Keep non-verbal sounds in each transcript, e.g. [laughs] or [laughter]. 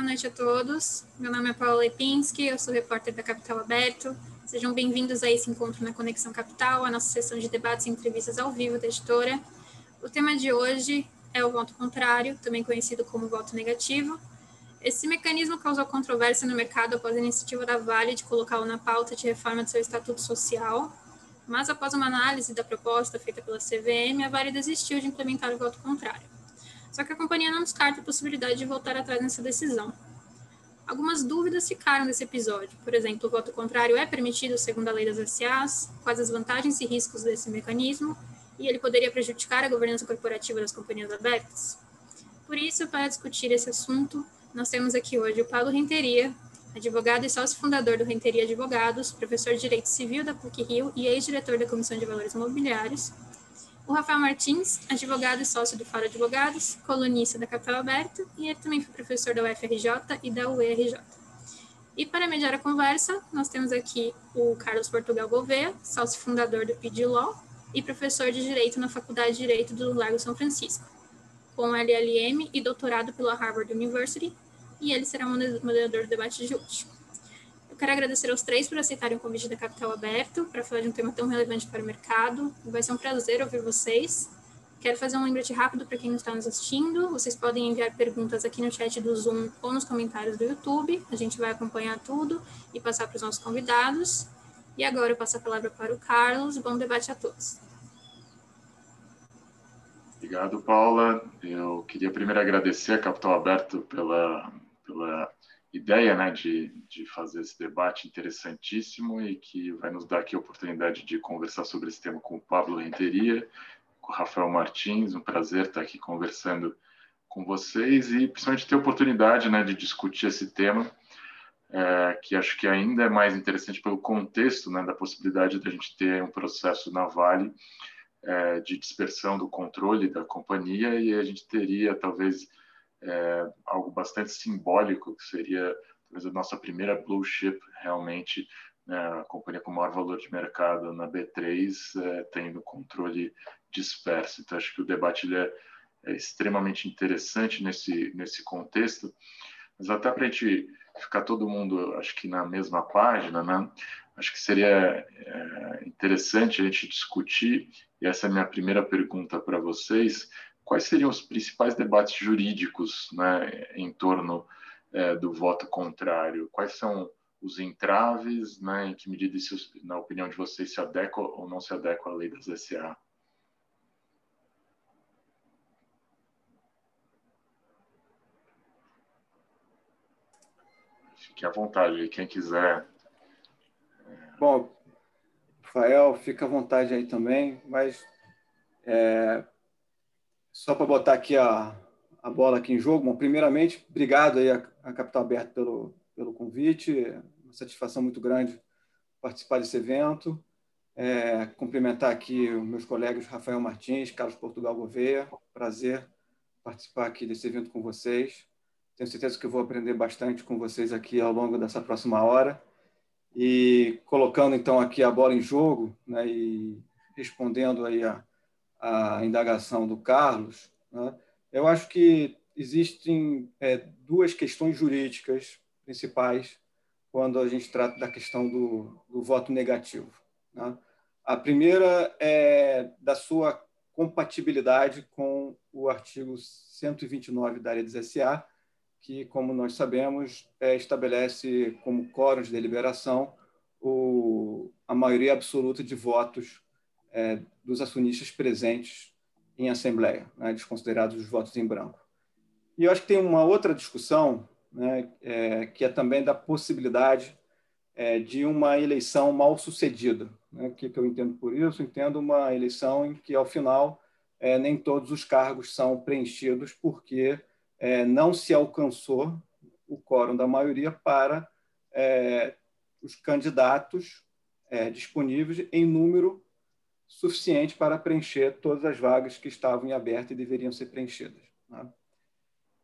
Boa noite a todos. Meu nome é Paula Lepinski, eu sou repórter da Capital Aberto. Sejam bem-vindos a esse encontro na Conexão Capital, a nossa sessão de debates e entrevistas ao vivo da editora. O tema de hoje é o voto contrário, também conhecido como voto negativo. Esse mecanismo causou controvérsia no mercado após a iniciativa da Vale de colocá-lo na pauta de reforma de seu estatuto social, mas após uma análise da proposta feita pela CVM, a Vale desistiu de implementar o voto contrário. Só que a companhia não descarta a possibilidade de voltar atrás nessa decisão. Algumas dúvidas ficaram desse episódio. Por exemplo, o voto contrário é permitido segundo a lei das SAs? Quais as vantagens e riscos desse mecanismo? E ele poderia prejudicar a governança corporativa das companhias abertas? Por isso, para discutir esse assunto, nós temos aqui hoje o Paulo Renteria, advogado e sócio fundador do Renteria Advogados, professor de Direito Civil da PUC-Rio e ex-diretor da Comissão de Valores Imobiliários, o Rafael Martins, advogado e sócio do Faro Advogados, colunista da Capital Aberto, e ele também foi professor da UFRJ e da UERJ. E para mediar a conversa, nós temos aqui o Carlos Portugal Gouveia, sócio fundador do PD Law e professor de Direito na Faculdade de Direito do Largo São Francisco, com LLM e doutorado pela Harvard University, e ele será moderador do debate de hoje quero agradecer aos três por aceitarem o convite da Capital Aberto para falar de um tema tão relevante para o mercado. Vai ser um prazer ouvir vocês. Quero fazer um lembrete rápido para quem está nos assistindo. Vocês podem enviar perguntas aqui no chat do Zoom ou nos comentários do YouTube. A gente vai acompanhar tudo e passar para os nossos convidados. E agora eu passo a palavra para o Carlos. Bom debate a todos. Obrigado, Paula. Eu queria primeiro agradecer a Capital Aberto pela, pela ideia né, de, de fazer esse debate interessantíssimo e que vai nos dar aqui a oportunidade de conversar sobre esse tema com o Pablo Renteria, com o Rafael Martins. Um prazer estar aqui conversando com vocês e principalmente ter a oportunidade né, de discutir esse tema, é, que acho que ainda é mais interessante pelo contexto né, da possibilidade de a gente ter um processo na Vale é, de dispersão do controle da companhia e a gente teria talvez é, algo bastante simbólico, que seria talvez a nossa primeira blue chip, realmente, né, a companhia com maior valor de mercado na B3, é, tendo controle disperso. Então, acho que o debate é, é, extremamente interessante nesse, nesse contexto, mas até para a gente ficar todo mundo, acho que na mesma página, né? acho que seria é, interessante a gente discutir, e essa é a minha primeira pergunta para vocês, quais seriam os principais debates jurídicos né, em torno é, do voto contrário? Quais são os entraves, né, em que medida isso, na opinião de vocês, se adequa ou não se adequa à lei das SA? Fique à vontade, quem quiser. Bom, Rafael, fica à vontade aí também, mas é, só para botar aqui a, a bola aqui em jogo, bom, primeiramente, obrigado aí a, a Capital Aberto pelo, pelo convite, uma satisfação muito grande participar desse evento. É, cumprimentar aqui os meus colegas Rafael Martins, Carlos Portugal Gouveia, prazer participar aqui desse evento com vocês. Tenho certeza que vou aprender bastante com vocês aqui ao longo dessa próxima hora. E colocando então aqui a bola em jogo né, e respondendo aí a, a indagação do Carlos, né, eu acho que existem é, duas questões jurídicas principais quando a gente trata da questão do, do voto negativo. Né? A primeira é da sua compatibilidade com o artigo 129 da Lei dos SA, que, como nós sabemos, é, estabelece como quórum de deliberação o, a maioria absoluta de votos é, dos acionistas presentes em assembleia, né, desconsiderados os votos em branco. E eu acho que tem uma outra discussão, né, é, que é também da possibilidade é, de uma eleição mal sucedida. Né? O que, que eu entendo por isso? entendo uma eleição em que, ao final, é, nem todos os cargos são preenchidos porque é, não se alcançou o quórum da maioria para é, os candidatos disponíveis em número suficiente para preencher todas as vagas que estavam em aberto e deveriam ser preenchidas. Né?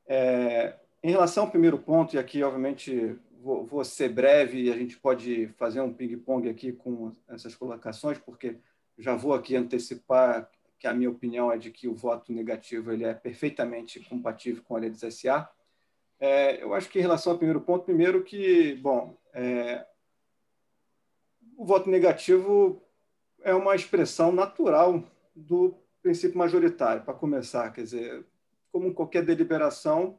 É, em relação ao primeiro ponto, e aqui, obviamente, vou, vou ser breve e a gente pode fazer um ping-pong aqui com essas colocações, porque já vou aqui antecipar que a minha opinião é de que o voto negativo ele é perfeitamente compatível com a lei SA. É, eu acho que em relação ao primeiro ponto, primeiro que, bom, é, o voto negativo é uma expressão natural do princípio majoritário, para começar. Quer dizer, como qualquer deliberação,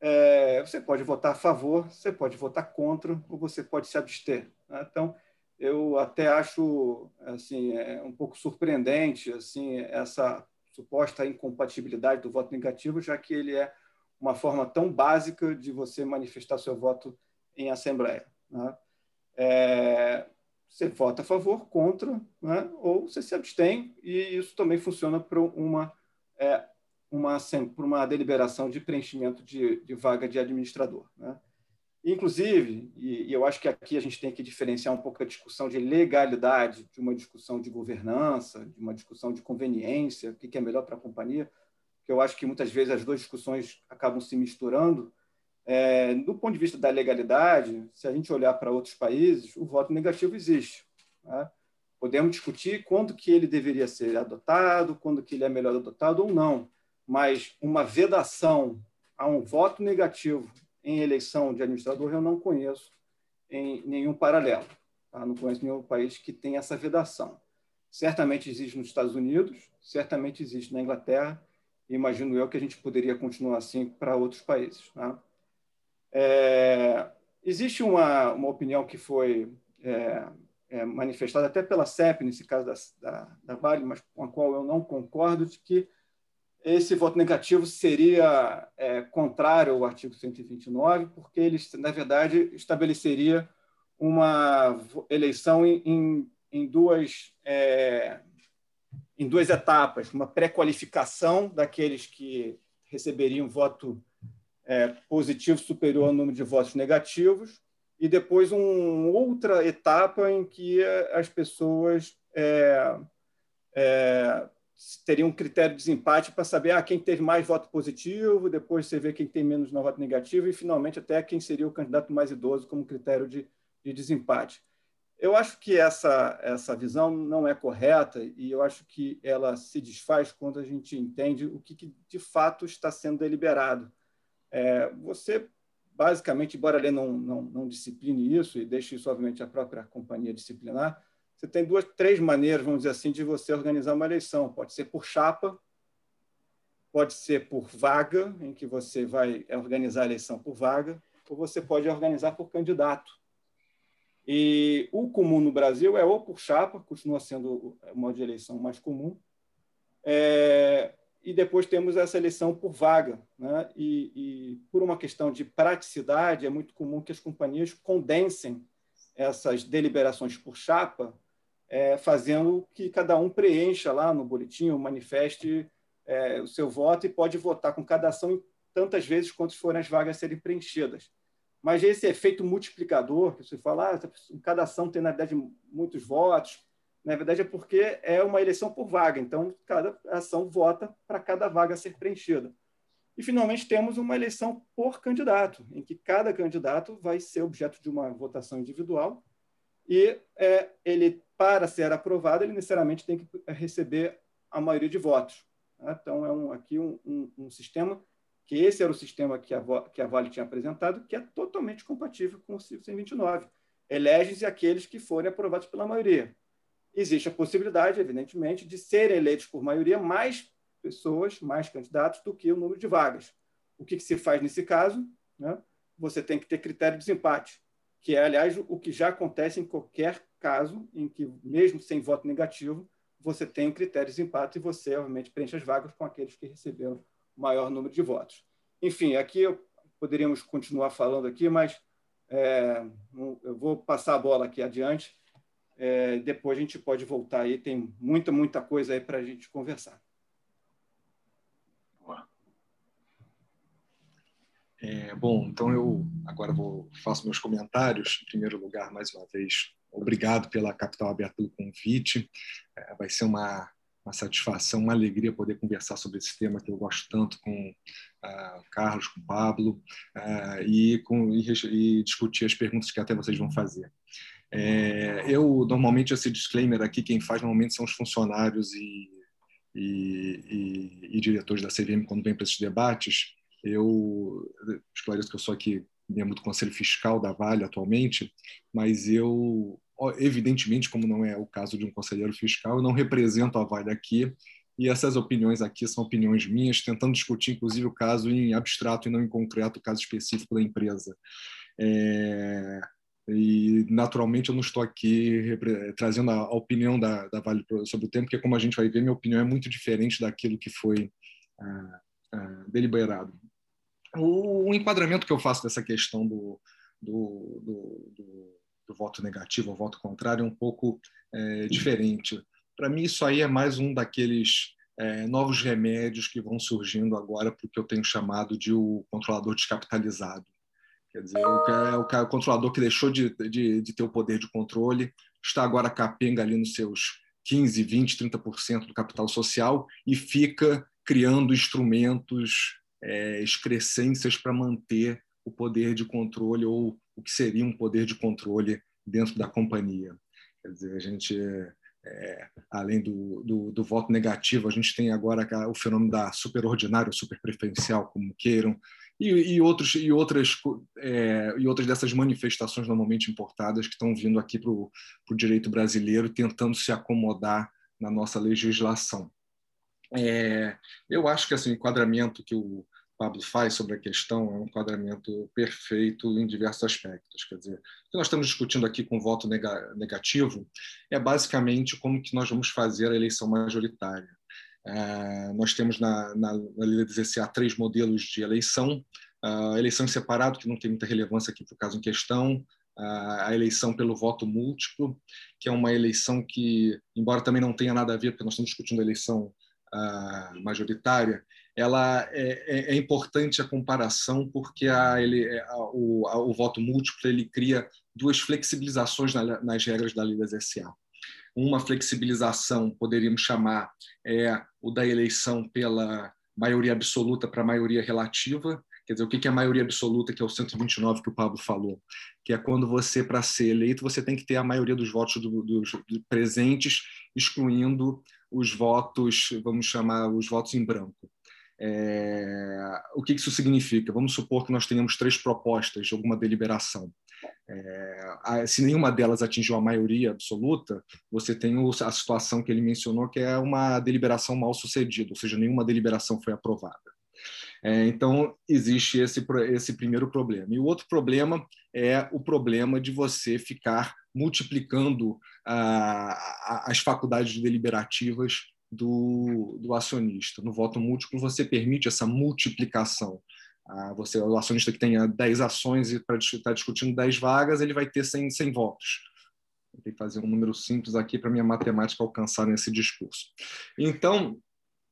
é, você pode votar a favor, você pode votar contra, ou você pode se abster. Né? Então, eu até acho assim é, um pouco surpreendente assim essa suposta incompatibilidade do voto negativo, já que ele é uma forma tão básica de você manifestar seu voto em assembleia. Né? É, você vota a favor, contra, né? ou você se abstém, e isso também funciona para uma, é, uma, para uma deliberação de preenchimento de, de vaga de administrador. Né? Inclusive, e, e, eu acho que aqui a gente tem que diferenciar um pouco a discussão de legalidade de uma discussão de governança, de uma discussão de conveniência, o que é melhor para a companhia, que eu acho que muitas vezes as duas discussões acabam se misturando. É, do ponto de vista da legalidade, se a gente olhar para outros países, o voto negativo existe. Né? Podemos discutir quando que ele deveria ser adotado, quando que ele é melhor adotado ou não, mas uma vedação a um voto negativo em eleição de administrador eu não conheço em nenhum paralelo. Tá? Não conheço nenhum país que tenha essa vedação. Certamente existe nos Estados Unidos, certamente existe na Inglaterra, imagino eu que a gente poderia continuar assim para outros países. Tá? É, existe uma, uma opinião que foi é, é, manifestada até pela CEP, nesse caso da, da, da Vale, mas com a qual eu não concordo, de que esse voto negativo seria é, contrário ao artigo 129, porque ele, na verdade, estabeleceria uma eleição em, em, em duas, é, em duas etapas: uma pré-qualificação daqueles que receberiam voto é, positivo superior ao número de votos negativos, e depois uma outra etapa em que as pessoas é, é, teria um critério de desempate para saber ah, quem teve mais voto positivo, depois você vê quem tem menos no voto negativo e, finalmente, até quem seria o candidato mais idoso como critério de, de desempate. Eu acho que essa, essa visão não é correta e eu acho que ela se desfaz quando a gente entende o que, que de fato está sendo deliberado. É, você, basicamente, embora a lei não, não, não discipline isso e deixe isso, obviamente, a própria companhia disciplinar, você tem duas, três maneiras, vamos dizer assim, de você organizar uma eleição. Pode ser por chapa, pode ser por vaga, em que você vai organizar a eleição por vaga, ou você pode organizar por candidato. E o comum no Brasil é ou por chapa, continua sendo o modo de eleição mais comum, é, e depois temos essa eleição por vaga. Né? E, e, por uma questão de praticidade, é muito comum que as companhias condensem essas deliberações por chapa é, fazendo que cada um preencha lá no boletim, manifeste é, o seu voto e pode votar com cada ação tantas vezes quantas forem as vagas serem preenchidas. Mas esse efeito multiplicador, que você fala, ah, cada ação tem, na verdade, muitos votos, na verdade é porque é uma eleição por vaga, então cada ação vota para cada vaga ser preenchida. E, finalmente, temos uma eleição por candidato, em que cada candidato vai ser objeto de uma votação individual e é, ele, para ser aprovado, ele necessariamente tem que receber a maioria de votos. Tá? Então, é um, aqui um, um, um, sistema que esse era o sistema que a, que a Vale tinha apresentado, que é totalmente compatível com o CIV 129. Elegem-se aqueles que forem aprovados pela maioria. Existe a possibilidade, evidentemente, de serem eleitos por maioria mais pessoas, mais candidatos, do que o número de vagas. O que, que se faz nesse caso? Né? Você tem que ter critério de desempate que é, aliás, o que já acontece em qualquer caso em que, mesmo sem voto negativo, você tem critério de empate e você, obviamente, preenche as vagas com aqueles que receberam o maior número de votos. Enfim, aqui eu, poderíamos continuar falando aqui, mas é, eu vou passar a bola aqui adiante. É, depois a gente pode voltar aí, tem muita, muita coisa aí para a gente conversar. É, bom, então eu agora vou faço meus comentários. Em primeiro lugar, mais uma vez, obrigado pela Capital Aberta pelo convite. É, vai ser uma, uma satisfação, uma alegria poder conversar sobre esse tema que eu gosto tanto com uh, Carlos, com Pablo, uh, e, com, e, e, discutir as perguntas que até vocês vão fazer. É, eu, normalmente, esse disclaimer aqui, quem faz normalmente são os funcionários e, e, e diretores da CVM quando vem para esses debates, Eu esclareço que eu sou aqui membro do Conselho Fiscal da Vale atualmente, mas eu, evidentemente, como não é o caso de um conselheiro fiscal, eu não represento a Vale aqui, e essas opiniões aqui são opiniões minhas, tentando discutir, inclusive, o caso em abstrato e não em concreto, o caso específico da empresa. É, e, naturalmente, eu não estou aqui trazendo a, a opinião da, da, Vale sobre o tempo, porque, como a gente vai ver, minha opinião é muito diferente daquilo que foi ah, ah, deliberado. O, o, enquadramento que eu faço dessa questão do, do, do, do, do voto negativo ou voto contrário é um pouco é, diferente. Para mim, isso aí é mais um daqueles é, novos remédios que vão surgindo agora para o que eu tenho chamado de o controlador descapitalizado. Quer dizer, o, é o, o controlador que deixou de, de, de, ter o poder de controle, está agora capenga ali nos seus 15, 20, 30% do capital social e fica criando instrumentos, é, excrescências para manter o poder de controle ou o que seria um poder de controle dentro da companhia. Quer dizer, a gente é, além do, do, do, voto negativo, a gente tem agora o fenômeno da superordinária, superpreferencial, como queiram, e, e, outros, e, outras, é, e outras dessas manifestações normalmente importadas que estão vindo aqui para o direito brasileiro, tentando se acomodar na nossa legislação. É, eu acho que assim, o enquadramento que o Pablo faz sobre a questão é um enquadramento perfeito em diversos aspectos. Quer dizer, o que nós estamos discutindo aqui com voto negativo é basicamente como que nós vamos fazer a eleição majoritária. É, nós temos na, na, na lei da DZCA três modelos de eleição. A eleição em separado, que não tem muita relevância aqui para o caso em questão, a eleição pelo voto múltiplo, que é uma eleição que, embora também não tenha nada a ver, porque nós estamos discutindo a eleição majoritária, ela é, é, é, importante a comparação porque a, ele, é, a, o, a, o, voto múltiplo ele cria duas flexibilizações na, nas regras da lei das SA. Uma flexibilização poderíamos chamar é o da eleição pela maioria absoluta para maioria relativa. Quer dizer, o que é a maioria absoluta, que é o 129 que o Pablo falou? Que é quando você, para ser eleito, você tem que ter a maioria dos votos do, dos, presentes, excluindo os votos, vamos chamar os votos em branco. É, o que isso significa? Vamos supor que nós tenhamos três propostas de alguma deliberação. É, se nenhuma delas atingiu a maioria absoluta, você tem a situação que ele mencionou, que é uma deliberação mal sucedida, ou seja, nenhuma deliberação foi aprovada. É, então, existe esse, esse primeiro problema. E o outro problema é o problema de você ficar multiplicando ah, as faculdades deliberativas do, do acionista. No voto múltiplo, você permite essa multiplicação. Ah, você, o acionista que tenha 10 ações e para estar tá discutindo 10 vagas, ele vai ter 100, 100 votos. Ter que fazer um número simples aqui para minha matemática alcançar nesse discurso. Então,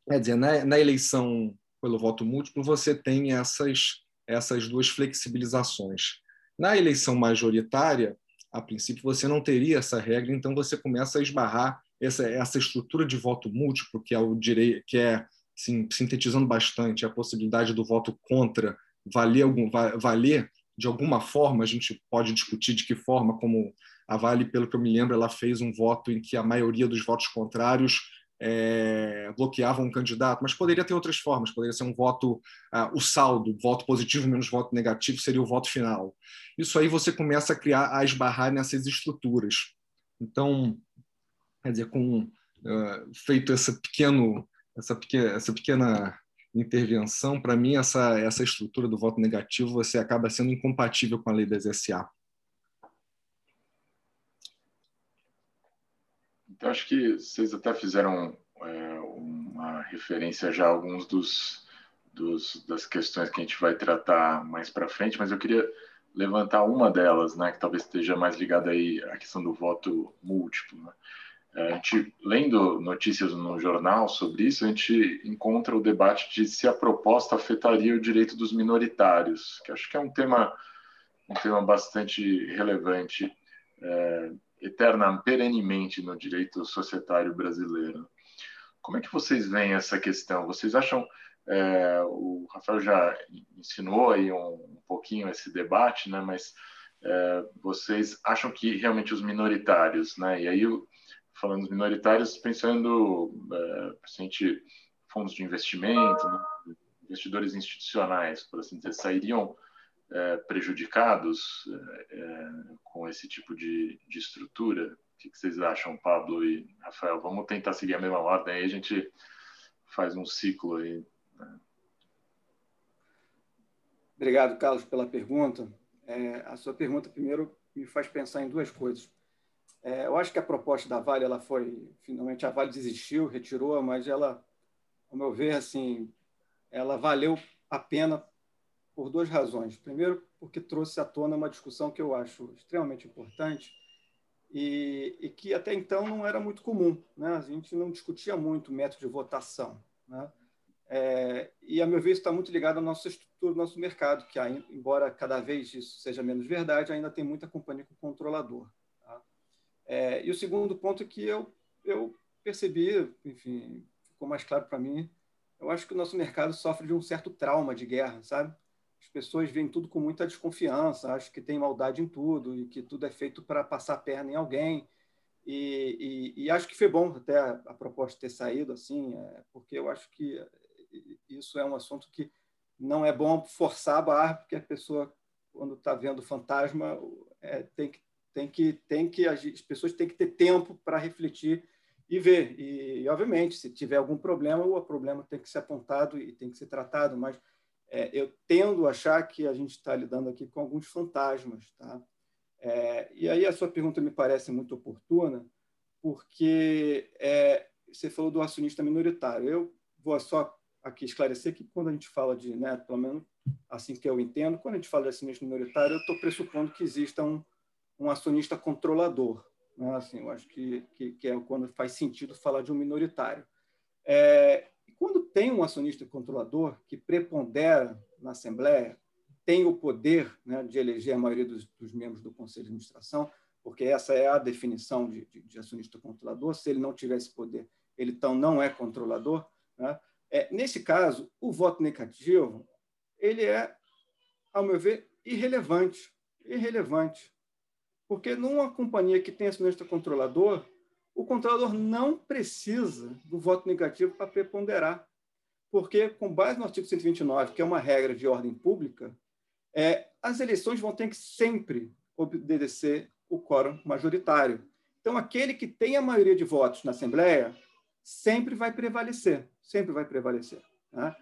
quer dizer, na, na eleição pelo voto múltiplo, você tem essas, essas duas flexibilizações. Na eleição majoritária, a princípio, você não teria essa regra, então você começa a esbarrar essa, essa estrutura de voto múltiplo, que é o direito, que é assim, sintetizando bastante a possibilidade do voto contra valer algum valer de alguma forma, a gente pode discutir de que forma, como a Vale, pelo que eu me lembro, ela fez um voto em que a maioria dos votos contrários é, bloqueavam um candidato, mas poderia ter outras formas, poderia ser um voto, uh, o saldo, voto positivo menos voto negativo seria o voto final. Isso aí você começa a criar, a esbarrar nessas estruturas. Então, quer dizer, com uh, feito essa pequeno, essa pequena, essa pequena intervenção, para mim essa essa estrutura do voto negativo você acaba sendo incompatível com a lei das SA. Então acho que vocês até fizeram é, uma referência já a alguns dos, dos das questões que a gente vai tratar mais para frente, mas eu queria levantar uma delas, né, que talvez esteja mais ligada aí à questão do voto múltiplo. Né? A gente, lendo notícias no jornal sobre isso, a gente encontra o debate de se a proposta afetaria o direito dos minoritários, que acho que é um tema, um tema bastante relevante, é, eterna, perenemente no direito societário brasileiro. Como é que vocês veem essa questão? Vocês acham, é, o Rafael já ensinou aí um, um pouquinho esse debate, né? Mas é, vocês acham que realmente os minoritários, né? E aí falando dos minoritários, pensando é, fundos de investimento, né? investidores institucionais, por assim dizer, sairiam é, prejudicados é, com esse tipo de, de estrutura? O que, que, vocês acham, Pablo e Rafael? Vamos tentar seguir a mesma ordem, aí a gente faz um ciclo aí. Né? Obrigado, Carlos, pela pergunta. É, a sua pergunta, primeiro, me faz pensar em duas coisas. É, eu acho que a proposta da Vale, ela foi, finalmente, a Vale desistiu, retirou, mas ela, ao meu ver, assim, ela valeu a pena por duas razões. Primeiro, porque trouxe à tona uma discussão que eu acho extremamente importante e, e que até então não era muito comum. Né? A gente não discutia muito o método de votação. Né? É, e, a meu ver, isso está muito ligado à nossa estrutura do nosso mercado, que, embora cada vez isso seja menos verdade, ainda tem muita companhia com controlador. É, e o segundo ponto é que eu, eu percebi, enfim, ficou mais claro para mim, eu acho que o nosso mercado sofre de um certo trauma de guerra, sabe? As pessoas veem tudo com muita desconfiança, acham que tem maldade em tudo e que tudo é feito para passar a perna em alguém. E, e, e, acho que foi bom até a, a proposta ter saído assim, é, porque eu acho que isso é um assunto que não é bom forçar a barra, porque a pessoa, quando está vendo fantasma, é, tem, que, tem, que, tem que as pessoas têm que ter tempo para refletir e ver. E, e, obviamente, se tiver algum problema, o problema tem que ser apontado e tem que ser tratado. Mas é, eu tendo a achar que a gente está lidando aqui com alguns fantasmas, tá? É, e aí a sua pergunta me parece muito oportuna, porque é, você falou do acionista minoritário. Eu vou só aqui esclarecer que quando a gente fala de, né, pelo menos assim que eu entendo, quando a gente fala de acionista minoritário, eu estou pressupondo que exista um, um acionista controlador. Né? Assim, eu acho que, que, que, é quando faz sentido falar de um minoritário. É, e quando tem um acionista controlador que prepondera na Assembleia, tem o poder né, de eleger a maioria dos, dos, membros do Conselho de Administração, porque essa é a definição de, de, de acionista controlador. Se ele não tiver esse poder, ele então não é controlador. Né? É, nesse caso, o voto negativo ele é, ao meu ver, irrelevante. Irrelevante. Porque numa companhia que tem acionista controlador, o controlador não precisa do voto negativo para preponderar. Porque, com base no artigo 129, que é uma regra de ordem pública, é, as eleições vão ter que sempre obedecer o quórum majoritário. Então, aquele que tem a maioria de votos na Assembleia sempre vai prevalecer, sempre vai prevalecer. Né?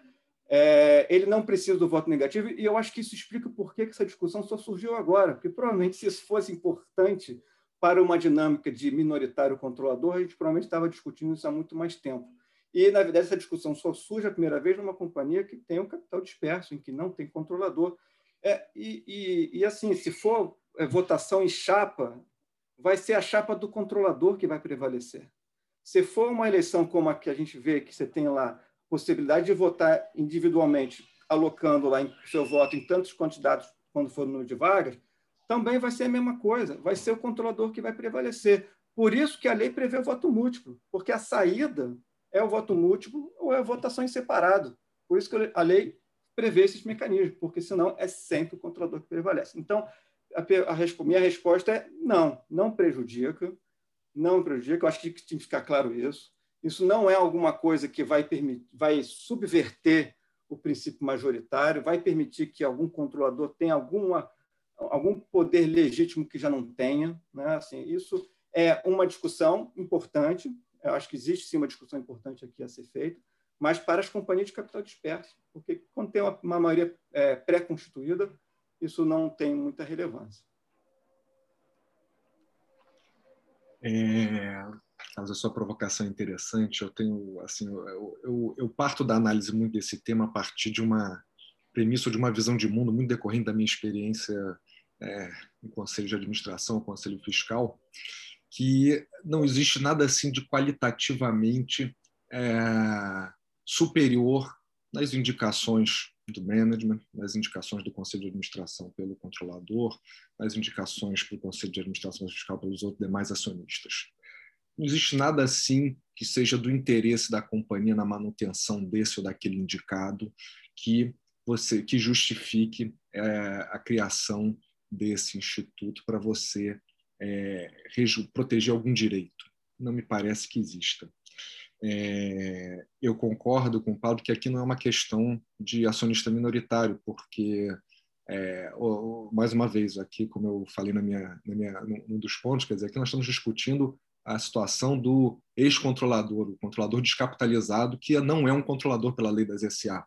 É, ele não precisa do voto negativo, e eu acho que isso explica por que essa discussão só surgiu agora, porque provavelmente se isso fosse importante para uma dinâmica de minoritário controlador, a gente provavelmente estava discutindo isso há muito mais tempo. E, na verdade, essa discussão só surge a primeira vez numa companhia que tem um capital disperso, em que não tem controlador. É, e, e, e, assim, se for é, votação em chapa, vai ser a chapa do controlador que vai prevalecer. Se for uma eleição como a que a gente vê, que você tem lá possibilidade de votar individualmente, alocando lá em seu voto em tantos candidatos quando for no número de vagas, também vai ser a mesma coisa, vai ser o controlador que vai prevalecer. Por isso que a lei prevê o voto múltiplo, porque a saída é o voto múltiplo ou é a votação em separado. Por isso que a lei prevê esses mecanismos, porque senão é sempre o controlador que prevalece. Então, a, a minha resposta é não, não prejudica não prejudica. Eu acho que tem que ficar claro isso. Isso não é alguma coisa que vai, permitir, vai subverter o princípio majoritário, vai permitir que algum controlador tenha alguma, algum poder legítimo que já não tenha. Né? Assim, isso é uma discussão importante. Eu acho que existe sim uma discussão importante aqui a ser feita, mas para as companhias de capital disperso, porque quando tem uma, uma maioria é, pré-constituída, isso não tem muita relevância. É, a sua provocação é interessante. Eu tenho, assim, eu, eu, eu, parto da análise muito desse tema a partir de uma premissa de uma visão de mundo muito decorrente da minha experiência é, em conselho de administração, conselho fiscal, que não existe nada assim de qualitativamente é, superior nas indicações do management, nas indicações do conselho de administração pelo controlador, nas indicações para o conselho de administração fiscal pelos outros demais acionistas. Não existe nada assim que seja do interesse da companhia na manutenção desse ou daquele indicado que você que justifique é, a criação desse instituto para você é, proteger algum direito. Não me parece que exista. É, eu concordo com o Paulo que aqui não é uma questão de acionista minoritário, porque, é, mais uma vez, aqui, como eu falei na minha, na minha, num dos pontos, quer dizer, aqui nós estamos discutindo a situação do ex-controlador, o controlador descapitalizado, que não é um controlador pela lei das SA.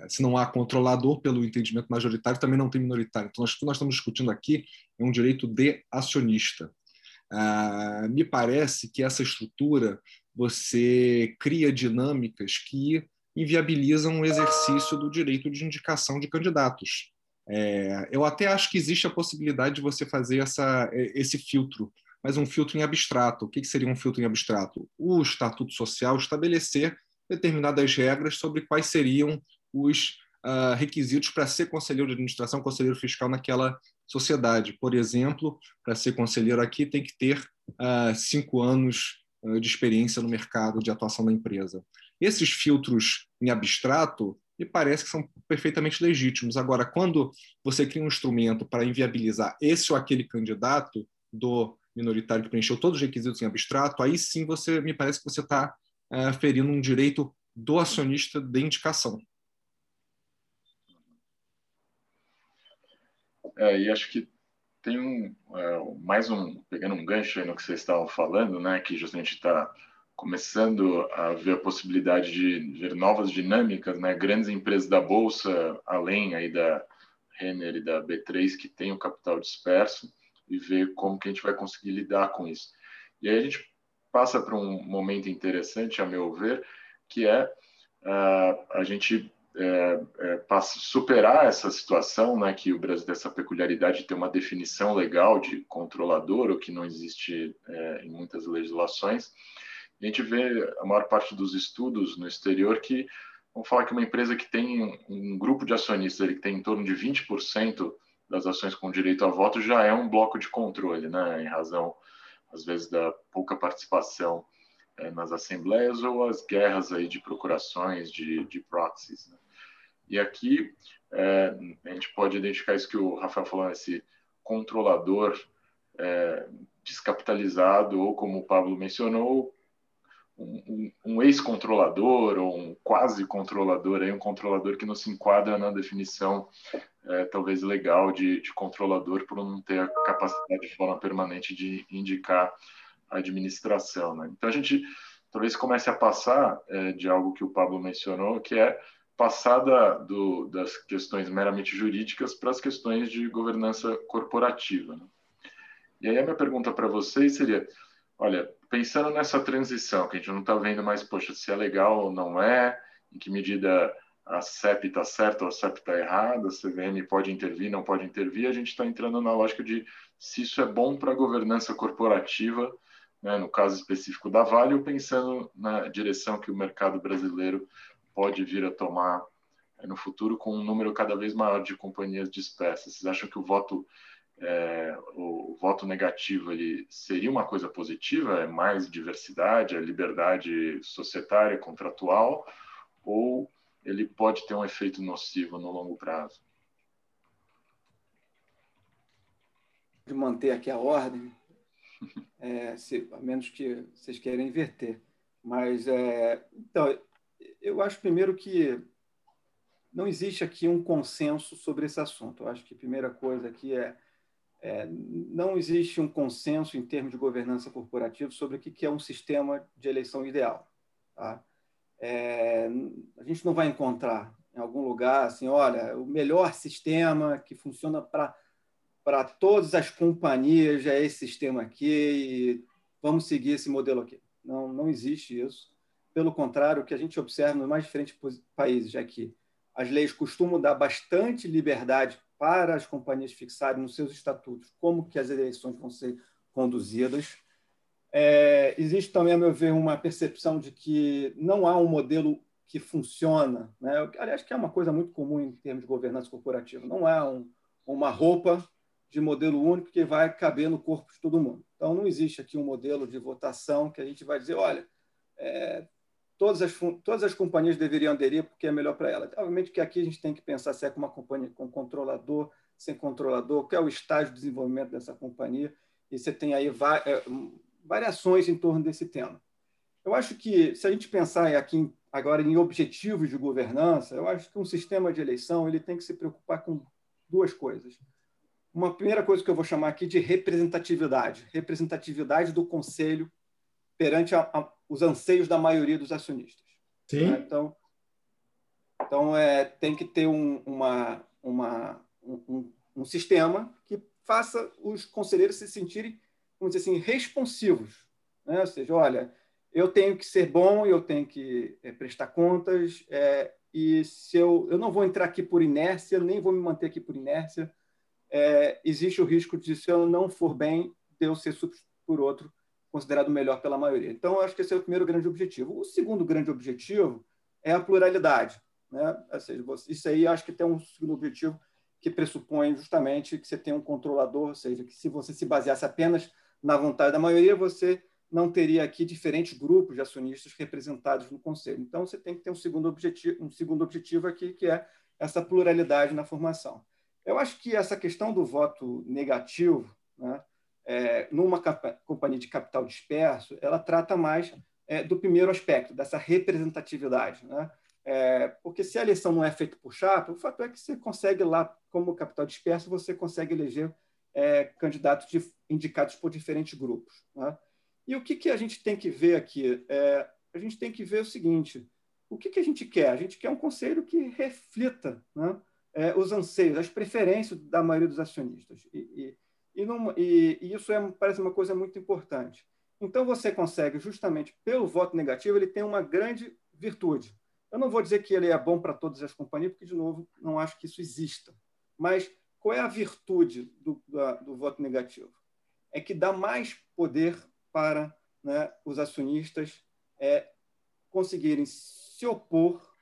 É, se não há controlador pelo entendimento majoritário, também não tem minoritário. Então, nós, o que nós estamos discutindo aqui é um direito de acionista. Ah, me parece que essa estrutura você cria dinâmicas que inviabilizam o exercício do direito de indicação de candidatos. É, eu até acho que existe a possibilidade de você fazer essa, esse filtro, mas um filtro em abstrato. O que seria um filtro em abstrato? O Estatuto Social estabelecer determinadas regras sobre quais seriam os uh, requisitos para ser conselheiro de administração, conselheiro fiscal naquela sociedade. Por exemplo, para ser conselheiro aqui tem que ter uh, cinco anos uh, de experiência no mercado de atuação da empresa. Esses filtros em abstrato me parece que são perfeitamente legítimos. Agora, quando você cria um instrumento para inviabilizar esse ou aquele candidato do minoritário que preencheu todos os requisitos em abstrato, aí sim você me parece que você está uh, ferindo um direito do acionista de indicação. É, e acho que tem um, é, mais um, pegando um gancho no que vocês estavam falando, né, que justamente está começando a ver a possibilidade de ver novas dinâmicas, né, grandes empresas da bolsa, além aí da Renner e da B3 que tem o capital disperso e ver como que a gente vai conseguir lidar com isso. E aí a gente passa para um momento interessante, a meu ver, que é uh, a gente é, é, superar essa situação, né, que o Brasil tem essa peculiaridade de ter uma definição legal de controlador, o que não existe é, em muitas legislações. A gente vê a maior parte dos estudos no exterior que vamos falar que uma empresa que tem um, um grupo de acionistas ele tem em torno de 20% das ações com direito a voto já é um bloco de controle, né, em razão às vezes da pouca participação é, nas assembleias ou as guerras aí de procurações, de, de proxies. Né? E aqui é, a gente pode identificar isso que o Rafael falou, esse controlador é, descapitalizado, ou como o Pablo mencionou, um, um, um ex-controlador ou um quase controlador, aí um controlador que não se enquadra na definição é, talvez legal de, de, controlador por não ter a capacidade de forma permanente de indicar a administração. Né? Então a gente talvez comece a passar é, de algo que o Pablo mencionou, que é passada do, das questões meramente jurídicas para as questões de governança corporativa. Né? E aí a minha pergunta para vocês seria, olha, pensando nessa transição, que a gente não está vendo mais, poxa, se é legal ou não é, em que medida a CEP está certa ou a CEP está errada, a CVM pode intervir, não pode intervir, a gente está entrando na lógica de se isso é bom para a governança corporativa, né, no caso específico da Vale, ou pensando na direção que o mercado brasileiro pode vir a tomar é, no futuro com um número cada vez maior de companhias dispersas. Vocês acham que o voto é, o, voto negativo ele seria uma coisa positiva? É mais diversidade, é liberdade societária, contratual, ou ele pode ter um efeito nocivo no longo prazo? De manter aqui a ordem, é, se, a menos que vocês queiram inverter. Mas, é, então, eu acho primeiro que não existe aqui um consenso sobre esse assunto. Eu acho que a primeira coisa aqui é, é não existe um consenso em termos de governança corporativa sobre o que é um sistema de eleição ideal. Tá? É, a gente não vai encontrar em algum lugar assim, olha, o melhor sistema que funciona para para todas as companhias é esse sistema aqui e vamos seguir esse modelo aqui. Não, não existe isso. Pelo contrário, o que a gente observa nos mais diferentes países é que as leis costumam dar bastante liberdade para as companhias fixarem nos seus estatutos como que as eleições vão ser conduzidas. É, existe também, a meu ver, uma percepção de que não há um modelo que funciona. Né? Aliás, que é uma coisa muito comum em termos de governança corporativa. Não há um, uma roupa de modelo único que vai caber no corpo de todo mundo. Então, não existe aqui um modelo de votação que a gente vai dizer, olha, é, todas as, todas as companhias deveriam aderir porque é melhor para elas. Obviamente que aqui a gente tem que pensar se é com uma companhia com controlador, sem controlador, qual é o estágio de desenvolvimento dessa companhia, e você tem aí é, variações em torno desse tema. eu acho que, se a gente pensar aqui agora em objetivos de governança, eu acho que um sistema de eleição ele tem que se preocupar com duas coisas. Uma primeira coisa que eu vou chamar aqui de representatividade, representatividade do conselho perante a, a, os anseios da maioria dos acionistas. Sim. Né? Então, então é, tem que ter um, uma, uma, um, um, sistema que faça os conselheiros se sentirem, vamos dizer assim, responsivos. Né? Ou seja, olha, eu tenho que ser bom, eu tenho que é, prestar contas, é, e se eu, eu não vou entrar aqui por inércia, nem vou me manter aqui por inércia, é, existe o risco de, se eu não for bem, de eu ser substituído por outro considerado melhor pela maioria. Então, acho que esse é o primeiro grande objetivo. O segundo grande objetivo é a pluralidade. Né? Ou seja, isso aí acho que tem um segundo objetivo que pressupõe justamente que você tem um controlador, ou seja, que se você se baseasse apenas na vontade da maioria, você não teria aqui diferentes grupos de acionistas representados no conselho. Então, você tem que ter um segundo objetivo, um segundo objetivo aqui, que é essa pluralidade na formação. Eu acho que essa questão do voto negativo, né, é, numa companhia de capital disperso, ela trata mais é, do primeiro aspecto, dessa representatividade. Né? É, porque se a eleição não é feita por chapa, o fato é que você consegue lá, como capital disperso, você consegue eleger é, candidatos de, indicados por diferentes grupos. Né? E o que, que a gente tem que ver aqui? É, a gente tem que ver o seguinte: o que, que a gente quer? A gente quer um conselho que reflita né, é, os anseios, as preferências da maioria dos acionistas. E, e, e, não, e isso é, parece uma coisa muito importante. Então, você consegue, justamente pelo voto negativo, ele tem uma grande virtude. Eu não vou dizer que ele é bom para todas as companhias, porque, de novo, não acho que isso exista. Mas qual é a virtude do, do, voto negativo? É que dá mais poder para né, os acionistas é, conseguirem se opor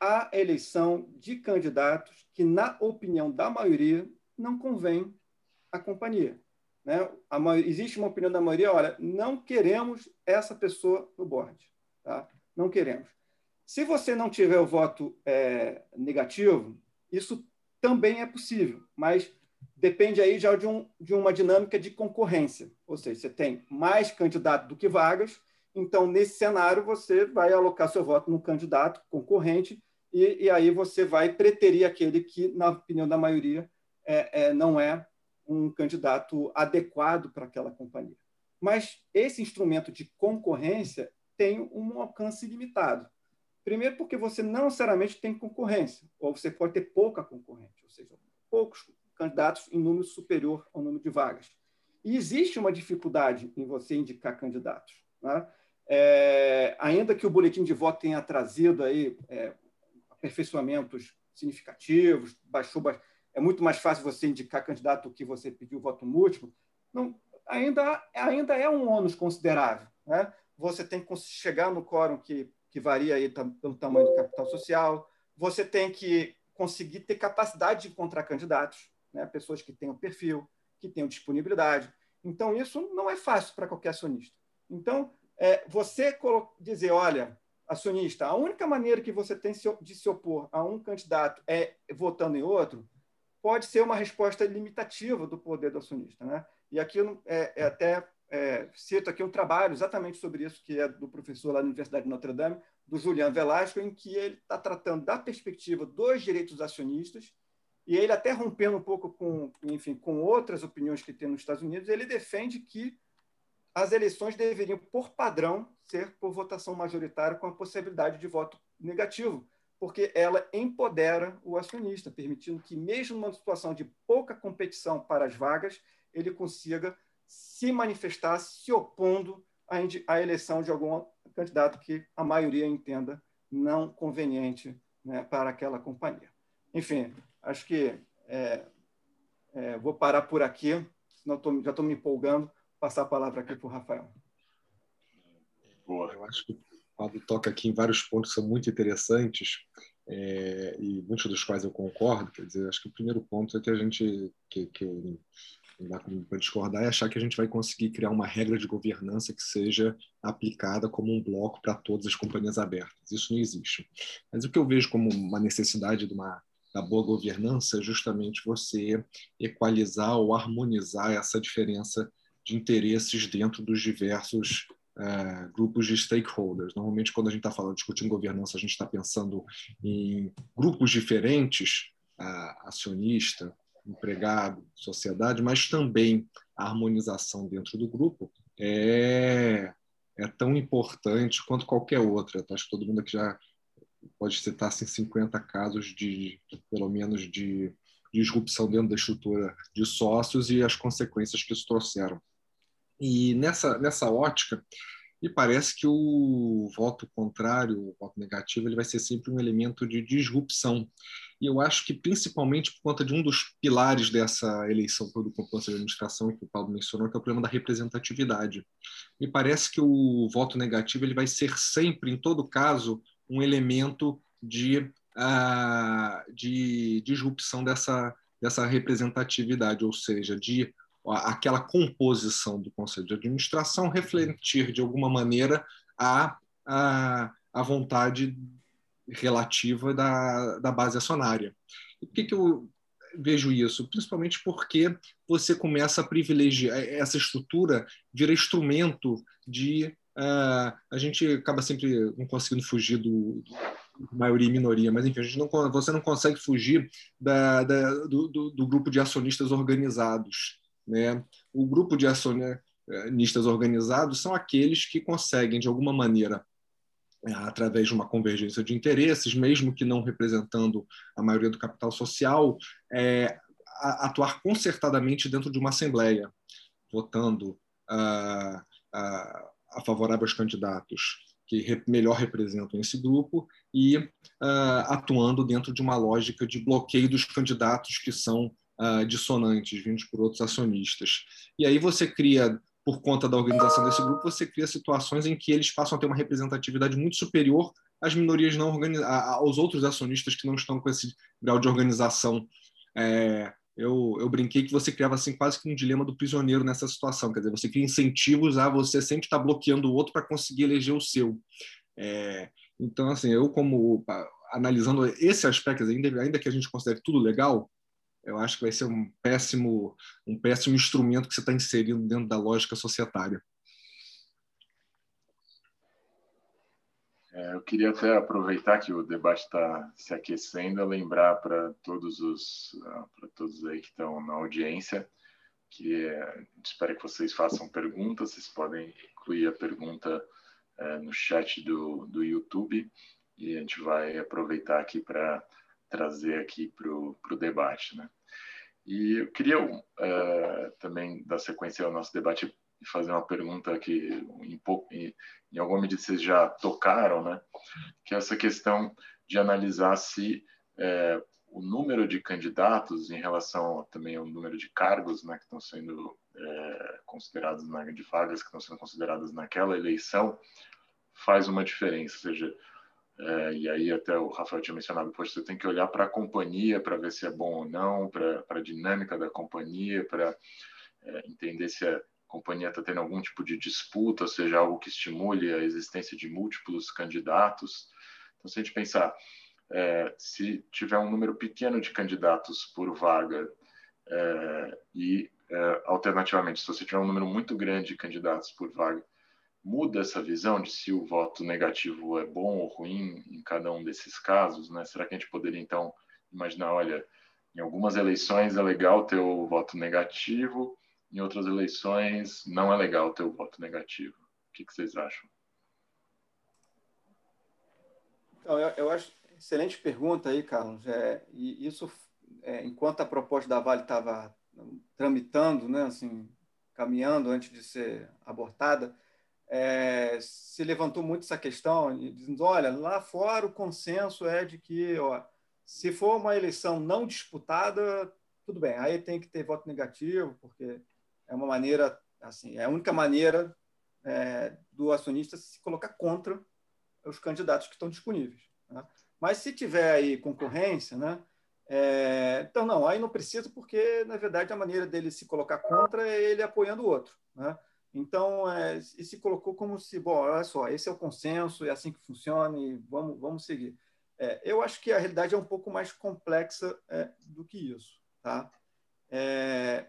à eleição de candidatos que, na opinião da maioria, não convém à companhia. Né? A, existe uma opinião da maioria, olha, não queremos essa pessoa no board. Tá? Não queremos. Se você não tiver o voto é, negativo, isso também é possível, mas depende aí já de, um, de uma dinâmica de concorrência. Ou seja, você tem mais candidato do que vagas, então, nesse cenário, você vai alocar seu voto num candidato concorrente e, e aí você vai preterir aquele que, na opinião da maioria, é, é, não é um candidato adequado para aquela companhia. Mas esse instrumento de concorrência tem um alcance limitado. Primeiro, porque você não necessariamente tem concorrência, ou você pode ter pouca concorrente, ou seja, poucos candidatos em número superior ao número de vagas. E existe uma dificuldade em você indicar candidatos. Né? É, ainda que o boletim de voto tenha trazido aí é, aperfeiçoamentos significativos, baixou, é muito mais fácil você indicar candidato do que você pedir o voto múltiplo, não, ainda, ainda é um ônus considerável. Né? Você tem que chegar no quórum que, que varia aí pelo tamanho do capital social, você tem que conseguir ter capacidade de encontrar candidatos né? pessoas que tenham perfil, que tenham disponibilidade. Então, isso não é fácil para qualquer acionista. Então, é, você dizer, olha, acionista, a única maneira que você tem de se opor a um candidato é votando em outro, pode ser uma resposta limitativa do poder do acionista. Né? E aqui é, é até é, cito aqui um trabalho exatamente sobre isso, que é do professor lá na Universidade de Notre Dame, do Julian Velasco, em que ele está tratando da perspectiva dos direitos acionistas e ele até rompendo um pouco com, enfim, com outras opiniões que tem nos Estados Unidos, ele defende que as eleições deveriam, por padrão, ser por votação majoritária com a possibilidade de voto negativo, porque ela empodera o acionista, permitindo que, mesmo numa situação de pouca competição para as vagas, ele consiga se manifestar se opondo à eleição de algum candidato que a maioria entenda não conveniente né, para aquela companhia. Enfim, acho que é, é, vou parar por aqui, senão tô, já estou me empolgando. Passar a palavra aqui para o Rafael. Boa. Eu acho que o Pablo toca aqui em vários pontos que são muito interessantes é, e muitos dos quais eu concordo. Quer dizer, acho que o primeiro ponto é que a gente que, que não dá para discordar é achar que a gente vai conseguir criar uma regra de governança que seja aplicada como um bloco para todas as companhias abertas. Isso não existe. Mas o que eu vejo como uma necessidade de uma da boa governança é justamente você equalizar ou harmonizar essa diferença de interesses dentro dos diversos uh, grupos de stakeholders. Normalmente, quando a gente está falando discutindo governança, a gente está pensando em grupos diferentes, uh, acionista, empregado, sociedade, mas também a harmonização dentro do grupo é, é tão importante quanto qualquer outra. Acho que todo mundo aqui já pode citar assim, 50 casos de, pelo menos, de disrupção dentro da estrutura de sócios e as consequências que isso trouxeram. E nessa, nessa ótica, me parece que o voto contrário, o voto negativo, ele vai ser sempre um elemento de disrupção. E eu acho que, principalmente por conta de um dos pilares dessa eleição do Conselho de Administração, que o Paulo mencionou, que é o problema da representatividade. Me parece que o voto negativo ele vai ser sempre, em todo caso, um elemento de, uh, de disrupção dessa, dessa representatividade, ou seja, de aquela composição do Conselho de Administração refletir de alguma maneira a, a, a vontade relativa da, da base acionária. E por que, que eu vejo isso? Principalmente porque você começa a privilegiar essa estrutura, vira instrumento de. Uh, a gente acaba sempre não conseguindo fugir do, maioria e minoria, mas enfim, a gente não, você não consegue fugir da, da do, do, do, grupo de acionistas organizados. Né? O grupo de acionistas organizados são aqueles que conseguem, de alguma maneira, através de uma convergência de interesses, mesmo que não representando a maioria do capital social, é, atuar concertadamente dentro de uma assembleia, votando a, a, a favorável aos candidatos que melhor representam esse grupo e uh, atuando dentro de uma lógica de bloqueio dos candidatos que são uh, dissonantes, vindos por outros acionistas. E aí você cria, por conta da organização desse grupo, você cria situações em que eles passam a ter uma representatividade muito superior às minorias não organizadas, aos outros acionistas que não estão com esse grau de organização. É, eu, eu, brinquei que você criava assim quase que um dilema do prisioneiro nessa situação, quer dizer, você cria incentivos a você sempre estar bloqueando o outro para conseguir eleger o seu. É, então, assim, eu como analisando esse aspecto, ainda, ainda que a gente considere tudo legal, eu acho que vai ser um péssimo, um péssimo instrumento que você está inserindo dentro da lógica societária. É, eu queria até aproveitar que o debate está se aquecendo, lembrar para todos os ah, para todos aí que estão na audiência que é, espero que vocês façam perguntas. Vocês podem incluir a pergunta é, no chat do, do YouTube e a gente vai aproveitar aqui para trazer aqui para o debate. Né? E eu queria uh, também dar sequência ao nosso debate e fazer uma pergunta que em, em, em alguma medida vocês já tocaram, né? que é essa questão de analisar se é, o número de candidatos em relação também ao número de cargos né, que estão sendo é, considerados, na, de vagas que estão sendo consideradas naquela eleição, faz uma diferença, ou seja, é, e aí até o Rafael tinha mencionado, poxa, você tem que olhar para a companhia para ver se é bom ou não, para a dinâmica da companhia, para é, entender se a companhia está tendo algum tipo de disputa, ou seja, algo que estimule a existência de múltiplos candidatos. Então, se a gente pensar, é, se tiver um número pequeno de candidatos por vaga é, e, é, alternativamente, se você tiver um número muito grande de candidatos por vaga, muda essa visão de se o voto negativo é bom ou ruim em cada um desses casos, né? Será que a gente poderia então imaginar, olha, em algumas eleições é legal ter o voto negativo, em outras eleições não é legal ter o voto negativo. O que, que vocês acham? Então, eu, eu, acho excelente pergunta aí, Carlos. É, e isso, é, enquanto a proposta da Vale estava tramitando, né, assim, caminhando antes de ser abortada, é, se levantou muito essa questão, dizendo, olha, lá fora o consenso é de que, ó, se for uma eleição não disputada, tudo bem, aí tem que ter voto negativo, porque é uma maneira, assim, é a única maneira é, do acionista se colocar contra os candidatos que estão disponíveis. Né? Mas se tiver aí concorrência, né, é, então não, aí não precisa, porque na verdade a maneira dele se colocar contra é ele apoiando o outro. Né? Então, é, e se colocou como se, bom, olha só, esse é o consenso, é assim que funciona e vamos, vamos seguir. É, eu acho que a realidade é um pouco mais complexa é, do que isso. Tá? É,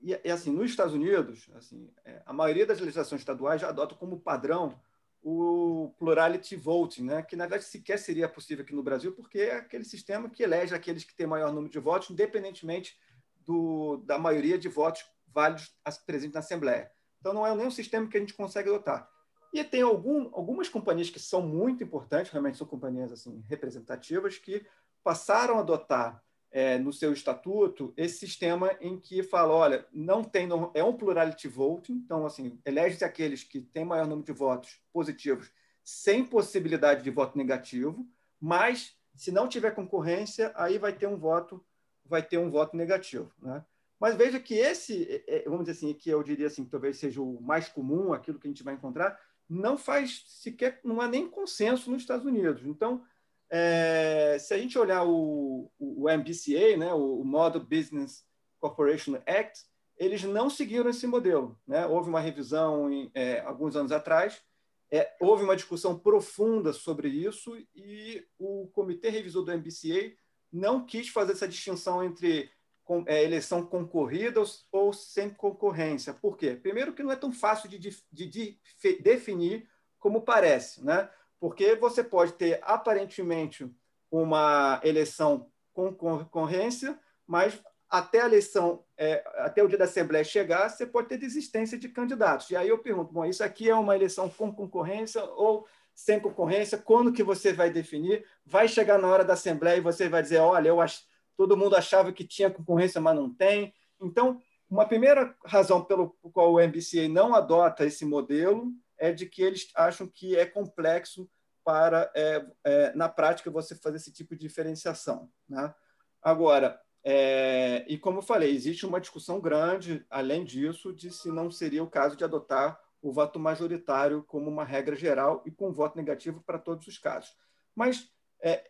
e, e, assim, nos Estados Unidos, assim, é, a maioria das legislações estaduais já adota como padrão o plurality voting, né? que na verdade sequer seria possível aqui no Brasil, porque é aquele sistema que elege aqueles que têm maior número de votos, independentemente do, da maioria de votos válidos presentes na Assembleia. Então, não é nenhum sistema que a gente consegue adotar. E tem algum, algumas companhias que são muito importantes, realmente são companhias assim, representativas, que passaram a adotar é, no seu estatuto esse sistema em que fala, olha, não tem é um plurality voting, então assim elege-se aqueles que têm maior número de votos positivos sem possibilidade de voto negativo, mas se não tiver concorrência, aí vai ter um voto vai ter um voto negativo, né? Mas veja que esse, é, é, vamos dizer assim, que eu diria assim, que talvez seja o mais comum, aquilo que a gente vai encontrar, não faz sequer, não há nem consenso nos Estados Unidos. Então, é, se a gente olhar o, o MBCA, né, o Model Business Corporation Act, eles não seguiram esse modelo. Né? Houve uma revisão em, é, alguns anos atrás, é, houve uma discussão profunda sobre isso e o comitê revisor do MBCA não quis fazer essa distinção entre com, é, eleição concorrida ou sem concorrência. Por quê? Primeiro que não é tão fácil de, de, de definir como parece. Né? porque você pode ter aparentemente uma eleição com concorrência, mas até a eleição, é, até o dia da Assembleia chegar, você pode ter desistência de candidatos. E aí eu pergunto, bom, isso aqui é uma eleição com concorrência ou sem concorrência? Quando que você vai definir? Vai chegar na hora da Assembleia e você vai dizer, olha, eu ach... todo mundo achava que tinha concorrência, mas não tem. Então, uma primeira razão pelo qual o MBCA não adota esse modelo é de que eles acham que é complexo para, é, é, na prática, você fazer esse tipo de diferenciação. Né? Agora, é, e como eu falei, existe uma discussão grande, além disso, de se não seria o caso de adotar o voto majoritário como uma regra geral e com voto negativo para todos os casos. Mas é,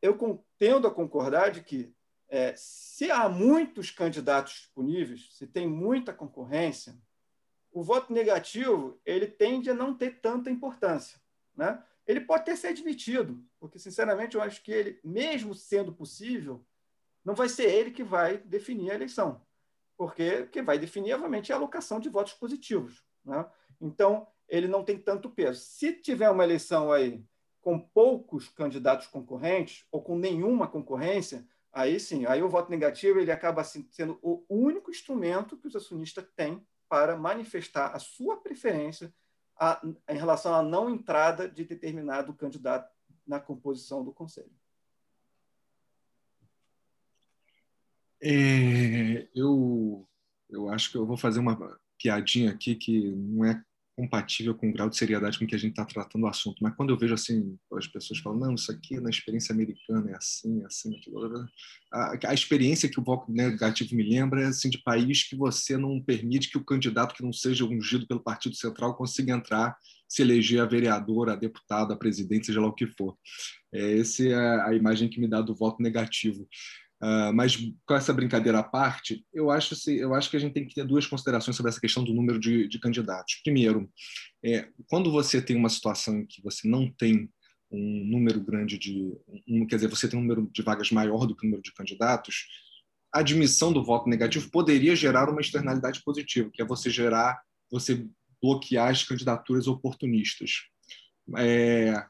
eu tendo a concordar de que é, se há muitos candidatos disponíveis, se tem muita concorrência, o voto negativo ele tende a não ter tanta importância. Né? Ele pode até ser admitido, porque, sinceramente, eu acho que ele, mesmo sendo possível, não vai ser ele que vai definir a eleição, porque quem vai definir, obviamente, é a alocação de votos positivos. Né? Então, ele não tem tanto peso. Se tiver uma eleição aí com poucos candidatos concorrentes ou com nenhuma concorrência, aí sim, aí o voto negativo ele acaba sendo o único instrumento que os acionistas têm para manifestar a sua preferência a, em relação à não entrada de determinado candidato na composição do Conselho. É, eu, eu acho que eu vou fazer uma piadinha aqui que não é compatível com o grau de seriedade com que a gente está tratando o assunto. Mas quando eu vejo assim, as pessoas falam, não, isso aqui na experiência americana é assim, é assim, aquilo. A, a experiência que o voto negativo me lembra é assim, de país que você não permite que o candidato que não seja ungido pelo Partido Central consiga entrar, se eleger a vereador, a deputado, a presidente, seja lá o que for. É, essa é a imagem que me dá do voto negativo. Uh, mas com essa brincadeira à parte, eu acho, assim, eu acho que a gente tem que ter duas considerações sobre essa questão do número de, de candidatos. Primeiro, é, quando você tem uma situação em que você não tem um número grande de, um, quer dizer, você tem um número de vagas maior do que o número de candidatos, a admissão do voto negativo poderia gerar uma externalidade positiva, que é você gerar, você bloquear as candidaturas oportunistas. É,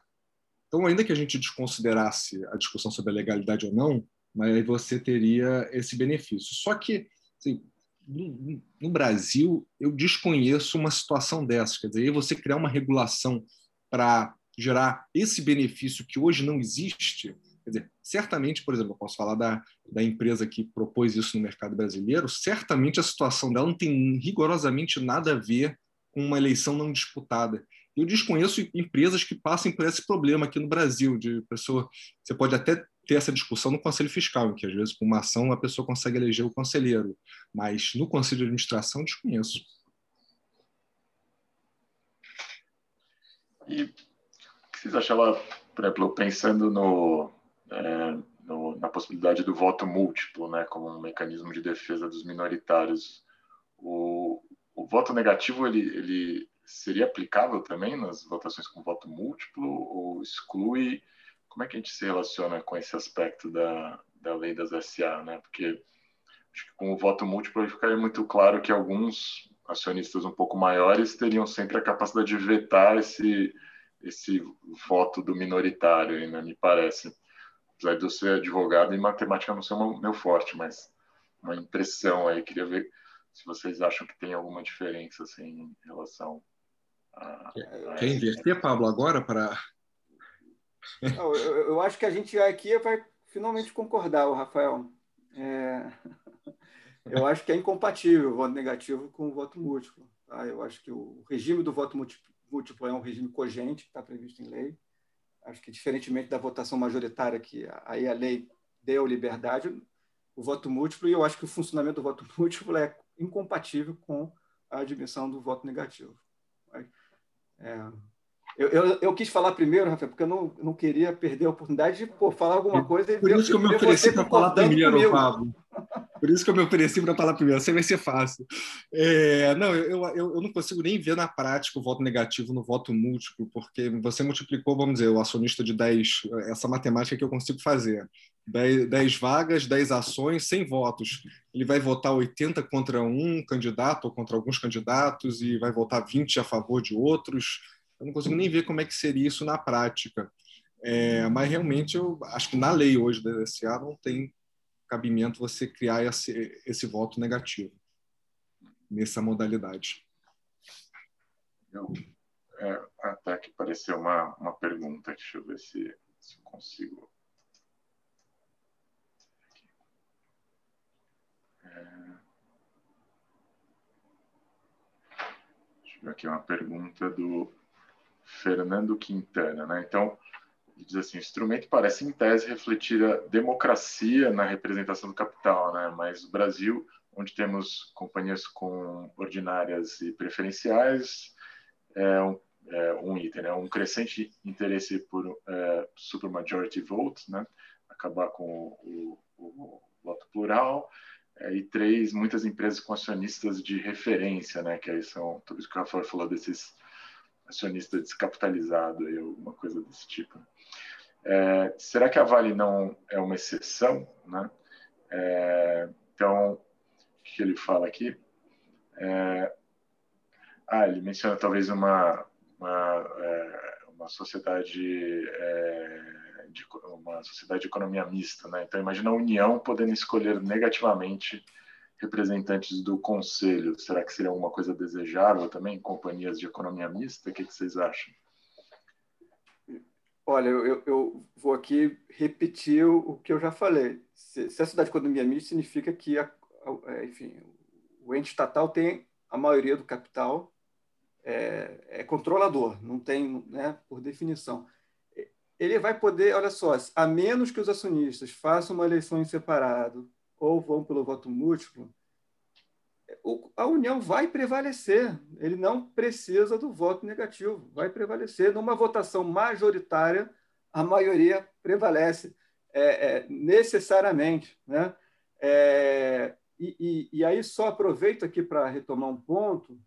então, ainda que a gente desconsiderasse a discussão sobre a legalidade ou não, mas aí você teria esse benefício. Só que assim, no, Brasil eu desconheço uma situação dessa, quer dizer, você criar uma regulação para gerar esse benefício que hoje não existe, quer dizer, certamente, por exemplo, eu posso falar da, da empresa que propôs isso no mercado brasileiro, certamente a situação dela não tem rigorosamente nada a ver com uma eleição não disputada. Eu desconheço empresas que passem por esse problema aqui no Brasil, de pessoa, você pode até ter essa discussão no conselho fiscal, em que às vezes com uma ação a pessoa consegue eleger o conselheiro, mas no conselho de administração desconheço. E o que vocês achavam, por exemplo, pensando no, é, no, na possibilidade do voto múltiplo, né, como um mecanismo de defesa dos minoritários, o, o voto negativo ele, ele seria aplicável também nas votações com voto múltiplo ou exclui como é que a gente se relaciona com esse aspecto da, da lei das SA, né? Porque acho que com o voto múltiplo ficaria muito claro que alguns acionistas um pouco maiores teriam sempre a capacidade de vetar esse, esse voto do minoritário, né, me parece. Apesar de eu ser advogado e matemática não ser meu forte, mas uma impressão aí, queria ver se vocês acham que tem alguma diferença assim, em relação a. a Quer inverter, Pablo, agora para. Eu, eu, acho que a gente aqui vai finalmente concordar, o Rafael. É... [laughs] Eu acho que é incompatível o voto negativo com o voto múltiplo. Tá? Eu acho que o regime do voto múltiplo é um regime cogente, que está previsto em lei. Acho que, diferentemente da votação majoritária, que aí a lei deu liberdade, o voto múltiplo, e eu acho que o funcionamento do voto [laughs] múltiplo é incompatível com a admissão do voto negativo. É, eu, eu, eu, quis falar primeiro, Rafael, porque eu não, não queria perder a oportunidade de pô, falar alguma coisa. Por isso que eu me ofereci para falar primeiro, Pablo. Por isso que eu me ofereci para falar primeiro. Você vai ser fácil. É, não, eu, eu, eu não consigo nem ver na prática o voto negativo no voto múltiplo, porque você multiplicou, vamos dizer, o acionista de 10, essa matemática que eu consigo fazer. 10, 10 vagas, 10 ações, 100 votos. Ele vai votar 80 contra um candidato ou contra alguns candidatos e vai votar 20 a favor de outros. Eu não consigo nem ver como é que seria isso na prática. É, mas realmente eu acho que na lei hoje da DSA não tem cabimento você criar esse, esse voto negativo nessa modalidade. É, até que pareceu uma, uma pergunta, deixa eu ver se, se eu consigo. É... Deixa eu ver aqui uma pergunta do Fernando Quintana. Né? Então, ele diz assim: o instrumento parece, em tese, refletir a democracia na representação do capital, né? mas o Brasil, onde temos companhias com ordinárias e preferenciais, é um, é um item, né? um crescente interesse por é, supermajority vote, né? acabar com o, o, o voto plural, é, e três, muitas empresas com acionistas de referência, né? que aí são, tudo isso que o Rafael falou desses acionista descapitalizado, aí, alguma coisa desse tipo. É, será que a Vale não é uma exceção? Né? É, então, o que ele fala aqui? É, ah, ele menciona talvez uma, uma, é, uma sociedade é, de, uma sociedade de economia mista, né? Então imagina a União podendo escolher negativamente representantes do conselho. Será que seria alguma coisa desejável também, companhias de economia mista? O que, que vocês acham? Olha, eu, eu, vou aqui repetir o, que eu já falei. Se, se a cidade de economia mista significa que, a, a, é, enfim, o ente estatal tem a maioria do capital, é, é controlador, não tem, né, por definição. Ele vai poder, olha só, a menos que os acionistas façam uma eleição em separado, ou vão pelo voto múltiplo, a União vai prevalecer. Ele não precisa do voto negativo, vai prevalecer. Numa votação majoritária, a maioria prevalece é, é, necessariamente. Né? É, e, e, e, aí só aproveito aqui para retomar um ponto.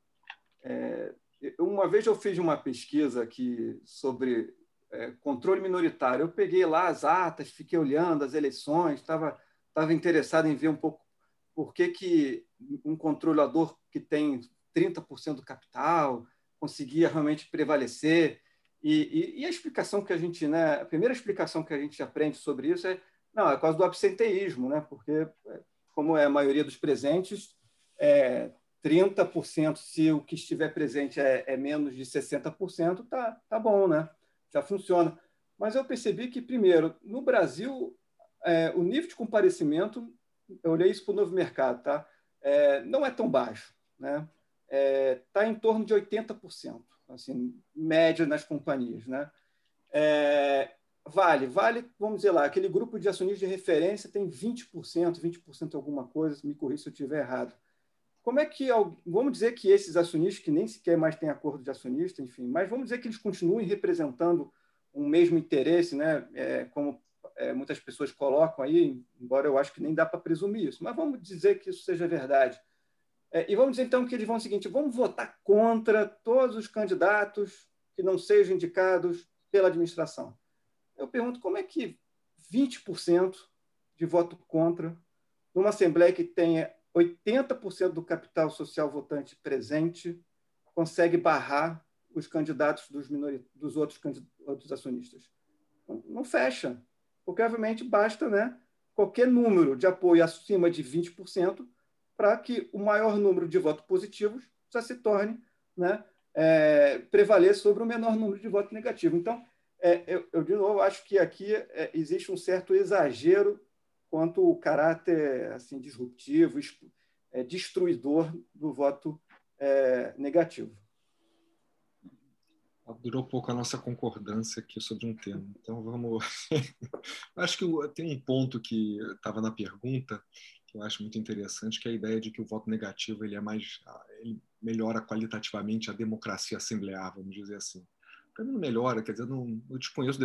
É, uma vez eu fiz uma pesquisa aqui sobre é, controle minoritário. Eu peguei lá as atas, fiquei olhando as eleições, estava estava interessado em ver um pouco por que, que um controlador que tem 30% do capital conseguia realmente prevalecer. E, e, e, a explicação que a gente, né, a primeira explicação que a gente aprende sobre isso é, não, é por causa do absenteísmo, né? Porque é, como é a maioria dos presentes, é 30%, se o que estiver presente é, é menos de 60%, tá, tá bom, né? Já funciona. Mas eu percebi que, primeiro, no Brasil, é, o nível de comparecimento, eu olhei isso para o novo mercado, tá? É, não é tão baixo. Né? Está é, em torno de 80%, assim, média nas companhias. Né? É, vale, vale, vamos dizer lá, aquele grupo de acionistas de referência tem 20%, 20% alguma coisa, me corrija se eu estiver errado. Como é que, vamos dizer que esses acionistas, que nem sequer mais têm acordo de acionista, enfim, mas vamos dizer que eles continuem representando um mesmo interesse, né, é, como é, muitas pessoas colocam aí, embora eu acho que nem dá para presumir isso, mas vamos dizer que isso seja verdade. É, e vamos dizer então que eles vão o seguinte: vamos votar contra todos os candidatos que não sejam indicados pela administração. Eu pergunto como é que 20% de voto contra numa Assembleia que tenha 80% do capital social votante presente, consegue barrar os candidatos dos, dos outros, outros acionistas. Não fecha, porque, obviamente, basta né, qualquer número de apoio acima de 20% para que o maior número de votos positivos já se torne né, é, prevaler sobre o menor número de votos negativos. Então, é, eu, eu, de novo, acho que aqui é, existe um certo exagero quanto o caráter assim, disruptivo, é, destruidor do voto é, negativo. Durou pouco a nossa concordância aqui sobre um tema. Então, vamos. [laughs] acho que tem um ponto que estava na pergunta que eu acho muito interessante, que é a ideia de que o voto negativo ele é mais, ele melhora qualitativamente a democracia assemblear, vamos dizer assim. Para mim não melhora, quer dizer, não, eu desconheço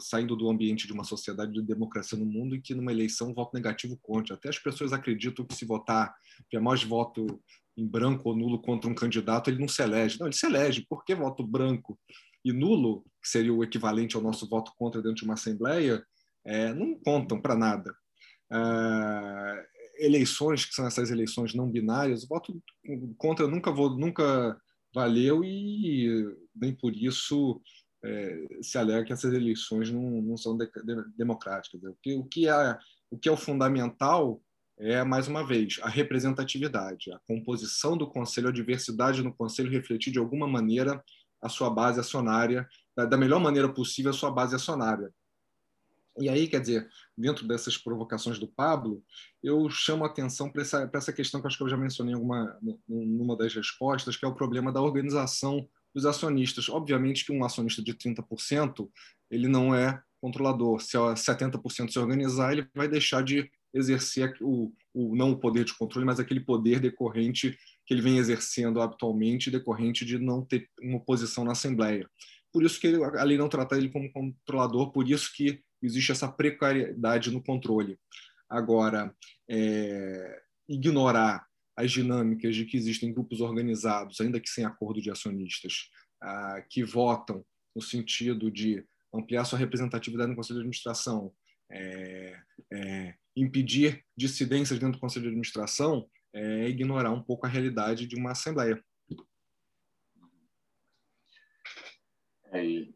saindo do ambiente de uma sociedade de democracia no mundo e que numa eleição o voto negativo conte. Até as pessoas acreditam que se votar, que é mais voto em branco ou nulo contra um candidato, ele não se elege. Não, ele se elege. Por que voto branco e nulo, que seria o equivalente ao nosso voto contra dentro de uma assembleia, é, não contam para nada. Ah, eleições, que são essas eleições não binárias, o voto contra nunca, vou, nunca valeu e nem por isso é, se alega que essas eleições não, não são de, de, democráticas. O que, o, que é, o que é o fundamental é, mais uma vez, a representatividade, a composição do Conselho, a diversidade no Conselho refletir de alguma maneira a sua base acionária, da, da melhor maneira possível a sua base acionária. E aí, quer dizer, dentro dessas provocações do Pablo, eu chamo a atenção para essa, essa questão que acho que eu já mencionei alguma, numa das respostas, que é o problema da organização dos acionistas. Obviamente que um acionista de 30%, ele não é controlador. Se 70% se organizar, ele vai deixar de exercer o, o, não o poder de controle, mas aquele poder decorrente que ele vem exercendo habitualmente, decorrente de não ter uma posição na Assembleia. Por isso que ele, a lei não trata ele como controlador, por isso que existe essa precariedade no controle. Agora, é, ignorar as dinâmicas de que existem grupos organizados, ainda que sem acordo de acionistas, ah, que votam no sentido de ampliar sua representatividade no Conselho de Administração, é, é, impedir dissidências dentro do Conselho de Administração, é ignorar um pouco a realidade de uma Assembleia. É,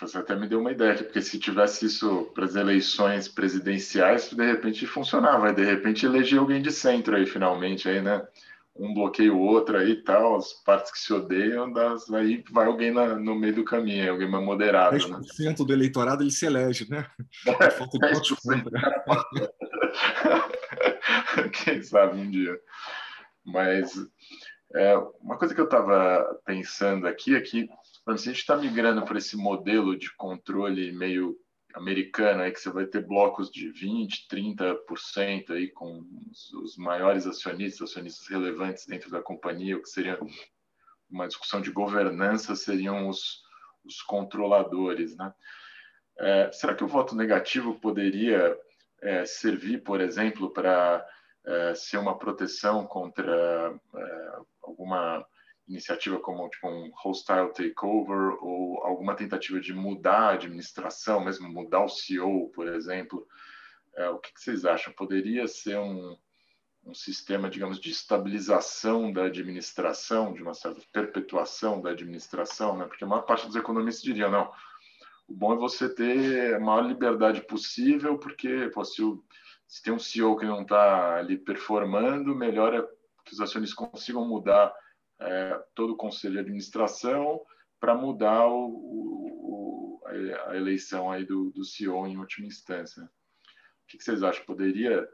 você até me deu uma ideia, porque se tivesse isso para as eleições presidenciais, de repente funcionava, de repente eleger alguém de centro aí, finalmente, aí, né? Um bloqueia o outro aí e tal, as partes que se odeiam, das, aí vai alguém na, no meio do caminho, alguém mais moderado. 10% né? do eleitorado ele se elege, né? É, falta de [laughs] Quem sabe um dia. Mas é, uma coisa que eu estava pensando aqui é que se a gente está migrando para esse modelo de controle meio americano, aí que você vai ter blocos de 20%, 30% aí com os, maiores acionistas, acionistas relevantes dentro da companhia, o que seria uma discussão de governança, seriam os, os controladores. Né? É, será que o voto negativo poderia é, servir, por exemplo, para é, ser uma proteção contra é, alguma iniciativa como tipo um hostile takeover ou alguma tentativa de mudar a administração, mesmo mudar o CEO, por exemplo, é, o que, que, vocês acham? Poderia ser um, um sistema, digamos, de estabilização da administração, de uma certa perpetuação da administração, né? Porque a maior parte dos economistas diriam, não, o bom é você ter a maior liberdade possível, porque pô, se, o, se tem um CEO que não está ali performando, melhor é que os acionistas consigam mudar é, todo o conselho de administração para mudar o, o, a eleição aí do, do CEO em última instância. O que, vocês acham? Poderia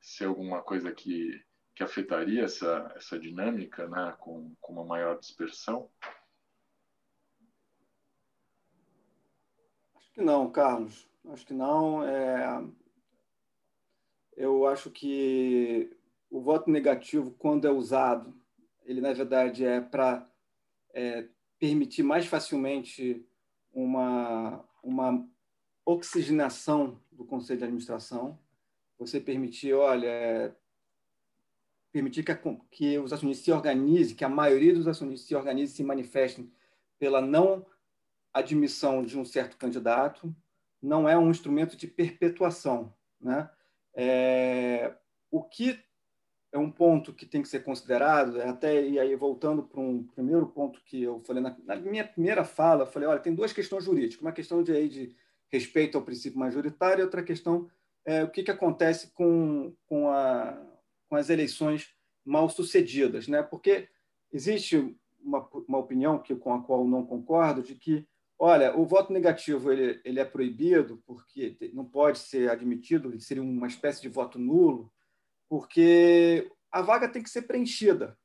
ser alguma coisa que, que afetaria essa, essa dinâmica né, com, com uma maior dispersão? Acho que não, Carlos. Acho que não. É... Eu acho que o voto negativo, quando é usado ele na verdade é para é, permitir mais facilmente uma, uma oxigenação do conselho de administração. Você permitir, olha, é, permitir que, a, que os acionistas se organizem, que a maioria dos acionistas se organizem, se manifestem pela não admissão de um certo candidato, não é um instrumento de perpetuação, né? É, o que é um ponto que tem que ser considerado, é até e aí voltando para um primeiro ponto que eu falei na, na, minha primeira fala, eu falei, olha, tem duas questões jurídicas, uma questão de, aí, de respeito ao princípio majoritário e outra questão é o que, que acontece com, com, a, com as eleições mal sucedidas, né? Porque existe uma, uma opinião que com a qual não concordo de que Olha, o voto negativo ele, ele é proibido porque não pode ser admitido, seria uma espécie de voto nulo, porque a vaga tem que ser preenchida.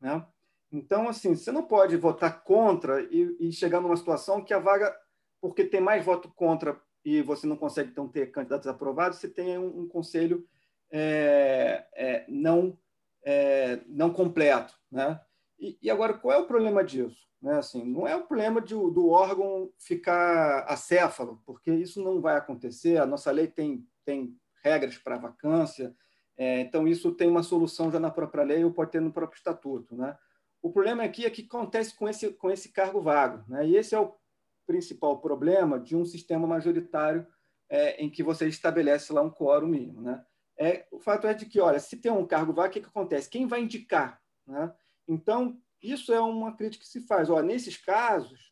Né? Então, assim, você não pode votar contra e, e, chegar numa situação que a vaga, porque tem mais voto contra e você não consegue então ter candidatos aprovados, você tem um, um conselho é, é, não, é, não completo. Né? E, e, agora, qual é o problema disso? Né? Assim, não é o problema de, do órgão ficar acéfalo, porque isso não vai acontecer. A nossa lei tem, tem regras para vacância, é, então isso tem uma solução já na própria lei ou pode ter no próprio estatuto. Né? O problema aqui é que acontece com esse, com esse cargo vago. Né? E esse é o principal problema de um sistema majoritário é, em que você estabelece lá um quórum mínimo. Né? É, o fato é de que, olha, se tem um cargo vago, o que, que acontece? Quem vai indicar? Né? Então, isso é uma crítica que se faz. Olha, nesses casos,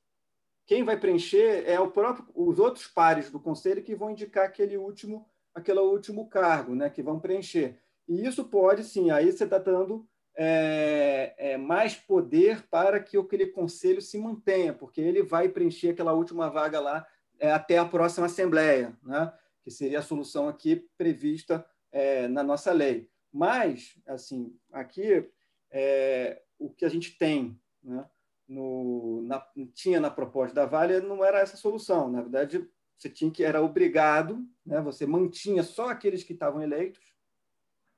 quem vai preencher é o próprio, os outros pares do conselho que vão indicar aquele último, aquele último cargo, né, que vão preencher. E isso pode, sim, aí você está dando é, é, mais poder para que aquele conselho se mantenha, porque ele vai preencher aquela última vaga lá é, até a próxima assembleia, né, que seria a solução aqui prevista é, na nossa lei. Mas, assim, aqui é, o que a gente tem, né, no, na, tinha na proposta da Vale, não era essa solução. Na verdade, você tinha que era obrigado, né, você mantinha só aqueles que estavam eleitos,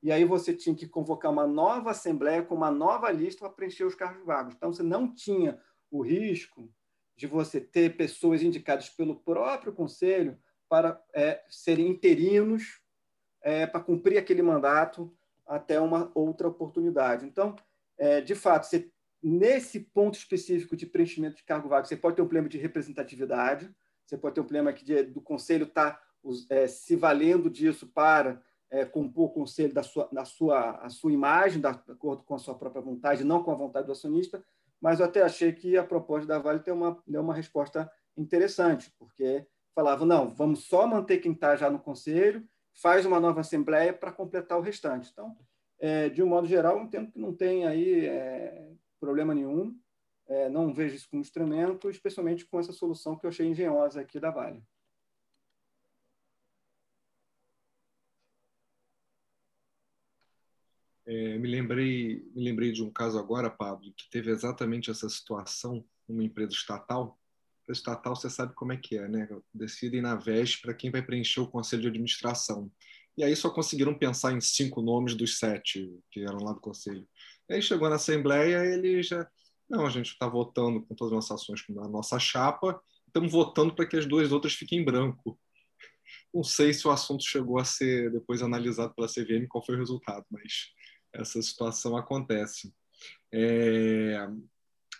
e aí você tinha que convocar uma nova assembleia com uma nova lista para preencher os cargos vagos. Então, você não tinha o risco de você ter pessoas indicadas pelo próprio conselho para é, serem interinos é, para cumprir aquele mandato até uma outra oportunidade. Então, é, de fato, você, nesse ponto específico de preenchimento de cargo vago, você pode ter um problema de representatividade, você pode ter um problema aqui de, do conselho estar tá, é, se valendo disso para é, compor o conselho da sua, da sua, a sua imagem, de acordo com a sua própria vontade, não com a vontade do acionista, mas eu até achei que a proposta da Vale deu uma, deu uma resposta interessante, porque falava, não, vamos só manter quem está já no conselho, faz uma nova assembleia para completar o restante. Então, é, de um modo geral, eu entendo que não tem aí é, problema nenhum, é, não vejo isso como instrumento, especialmente com essa solução que eu achei engenhosa aqui da Vale. É, me lembrei me lembrei de um caso agora, Pablo, que teve exatamente essa situação numa empresa estatal. A estatal, você sabe como é que é, né? Decidem na véspera quem vai preencher o conselho de administração. E aí só conseguiram pensar em cinco nomes dos sete que eram lá do conselho. E aí chegou na Assembleia, ele já. Não, a gente está votando com todas as nossas ações na nossa chapa, estamos votando para que as duas outras fiquem em branco. Não sei se o assunto chegou a ser depois analisado pela CVM, qual foi o resultado, mas essa situação acontece. É...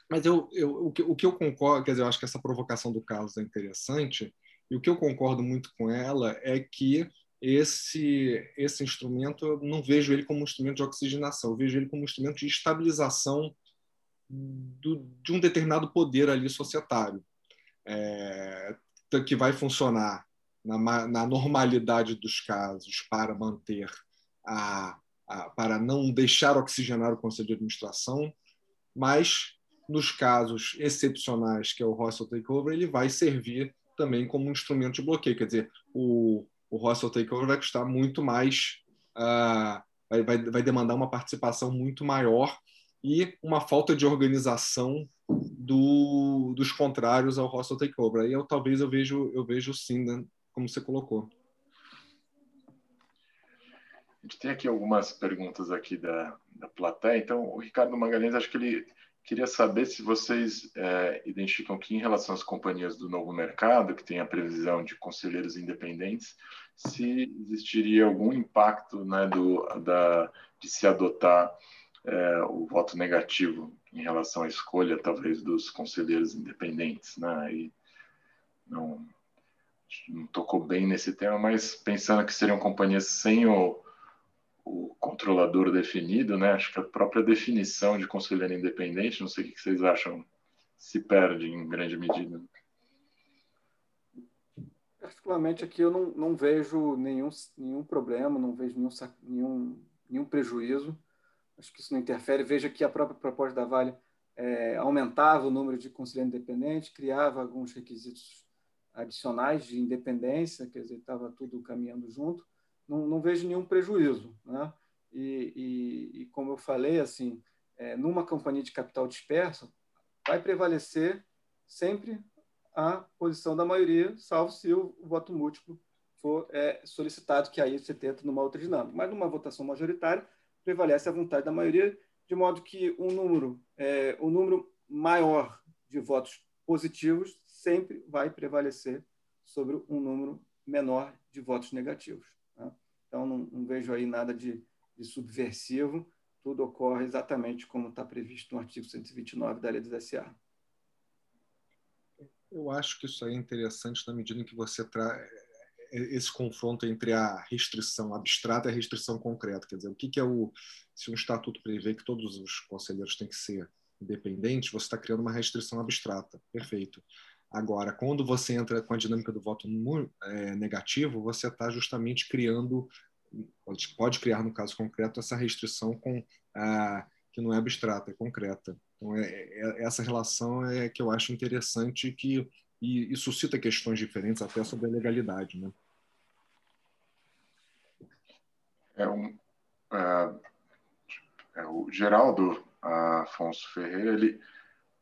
Mas eu, eu, o, que, o que eu concordo, quer dizer, eu acho que essa provocação do Carlos é interessante, e o que eu concordo muito com ela é que esse esse instrumento eu não vejo ele como um instrumento de oxigenação, eu vejo ele como um instrumento de estabilização do, de um determinado poder ali societário, é, que vai funcionar na, na, normalidade dos casos para manter a, a, para não deixar oxigenar o conselho de administração, mas nos casos excepcionais que é o hostile takeover ele vai servir também como um instrumento de bloqueio, quer dizer, o o hostile takeover vai custar muito mais, uh, vai, vai, vai demandar uma participação muito maior e uma falta de organização do, dos contrários ao hostile takeover. Aí eu talvez eu vejo eu vejo sim, né, como você colocou. A gente tem aqui algumas perguntas aqui da, da plateia. Então, o Ricardo Magalhães, acho que ele queria saber se vocês é, identificam que, em relação às companhias do novo mercado, que tem a previsão de conselheiros independentes, se existiria algum impacto né, do, da, de se adotar é, o voto negativo em relação à escolha, talvez, dos conselheiros independentes. Né? E não, não tocou bem nesse tema, mas pensando que seriam companhias sem o, o controlador definido, né? Acho que a própria definição de conselheiro independente, não sei o que vocês acham, se perde em grande medida. Particularmente aqui eu não, não vejo nenhum, nenhum problema, não vejo nenhum, nenhum, nenhum prejuízo. Acho que isso não interfere. Veja que a própria proposta da Vale é, aumentava o número de conselheiros independentes, criava alguns requisitos adicionais de independência, quer dizer, estava tudo caminhando junto. Não, não vejo nenhum prejuízo. Né? E, e, e, como eu falei, assim, é, numa companhia de capital disperso, vai prevalecer sempre a posição da maioria, salvo se o voto múltiplo for é, solicitado, que aí você tenta numa outra dinâmica. Mas numa votação majoritária, prevalece a vontade da maioria, de modo que um número, é, um número maior de votos positivos sempre vai prevalecer sobre um número menor de votos negativos. Tá? Então, não, não, vejo aí nada de, de, subversivo, tudo ocorre exatamente como está previsto no artigo 129 da Lei do SA. Eu acho que isso aí é interessante na medida em que você traz esse confronto entre a restrição abstrata e a restrição concreta. Quer dizer, o que, que é o. Se um estatuto prevê que todos os conselheiros têm que ser independentes, você está criando uma restrição abstrata. Perfeito. Agora, quando você entra com a dinâmica do voto é, negativo, você está justamente criando, pode, pode, criar no caso concreto, essa restrição com que não é abstrata, é concreta. Então, é, é, essa relação é que eu acho interessante que e, e suscita questões diferentes até sobre a legalidade, né? É um, é, é o Geraldo Afonso Ferreira, ele